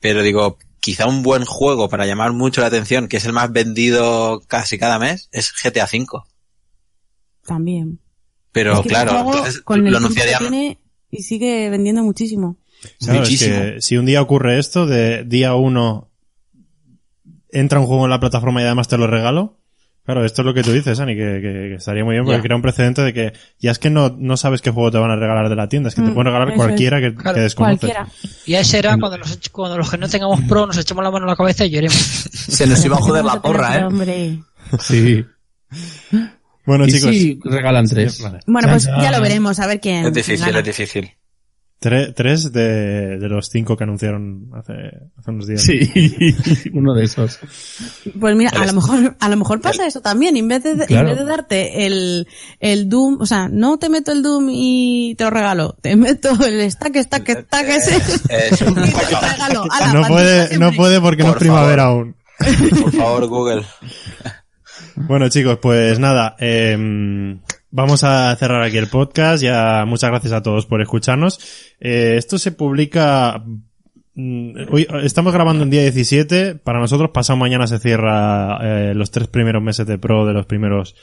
Pero digo, quizá un buen juego para llamar mucho la atención, que es el más vendido casi cada mes, es GTA V. También. Pero Es que claro, entonces con el lo anunciarían. tiene y sigue vendiendo muchísimo. Claro, es que si un día ocurre esto, de día uno entra un juego en la plataforma y además te lo regalo, claro, esto es lo que tú dices, Ani, que, que- que estaría muy bien porque crea un precedente de que ya es que no, no sabes qué juego te van a regalar de la tienda, es que te Mm, pueden regalar cualquiera que, Claro, que desconoces. Cualquiera. Y a ese era cuando, nos, ech- cuando los que no tengamos pro nos echemos la mano en la cabeza y lloremos. *laughs* Se nos iba a joder la porra, eh. hombre. Sí. Bueno, ¿Y chicos, si regalan tres? Sí, vale. Bueno, pues ya lo veremos, a ver quién. Es difícil, gana. es difícil. Tre- tres de, de los cinco que anunciaron hace, hace unos días. Sí, *laughs* uno de esos. Pues mira, a lo mejor, a lo mejor pasa eso también. En vez de, Claro. en vez de darte el, el Doom, o sea, no te meto el Doom y te lo regalo. Te meto el stack, stack, stack ese. *laughs* Es- y te lo regalo. No puede, siempre. no puede porque no es primavera aún. Por favor, Google. Bueno, chicos, pues nada, eh, vamos a cerrar aquí el podcast. Ya muchas gracias a todos por escucharnos. Eh, esto se publica. mm, Hoy estamos grabando el día 17. Para nosotros, pasado mañana se cierra eh, los tres primeros meses de pro de los primeros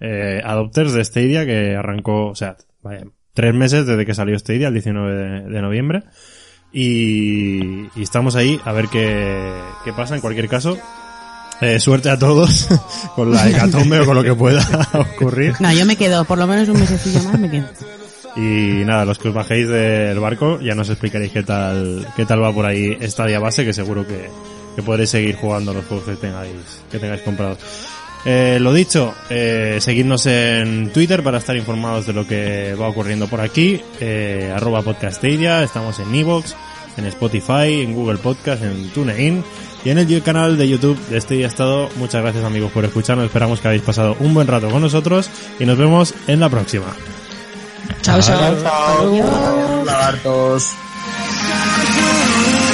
eh, adopters de Stadia, que arrancó, o sea, tres meses desde que salió Stadia, el 19 de, de noviembre. Y, y estamos ahí a ver qué, qué pasa. En cualquier caso, eh, suerte a todos *laughs* con la hecatombe o con lo que pueda *laughs* ocurrir. No, yo me quedo, por lo menos un mesecillo más me quedo. Y nada, los que os bajéis del barco ya nos explicaréis qué tal, qué tal va por ahí esta día base, que seguro que, que podréis seguir jugando los juegos que tengáis, que tengáis comprados. Eh, lo dicho, eh, seguidnos en Twitter para estar informados de lo que va ocurriendo por aquí, eh, arroba podcastadia, estamos en Evox, en Spotify, en Google Podcast, en TuneIn y en el canal de YouTube de este día estado. Muchas gracias amigos por escucharnos, esperamos que habéis pasado un buen rato con nosotros y nos vemos en la próxima. Chao, chao. Lagartos. Thank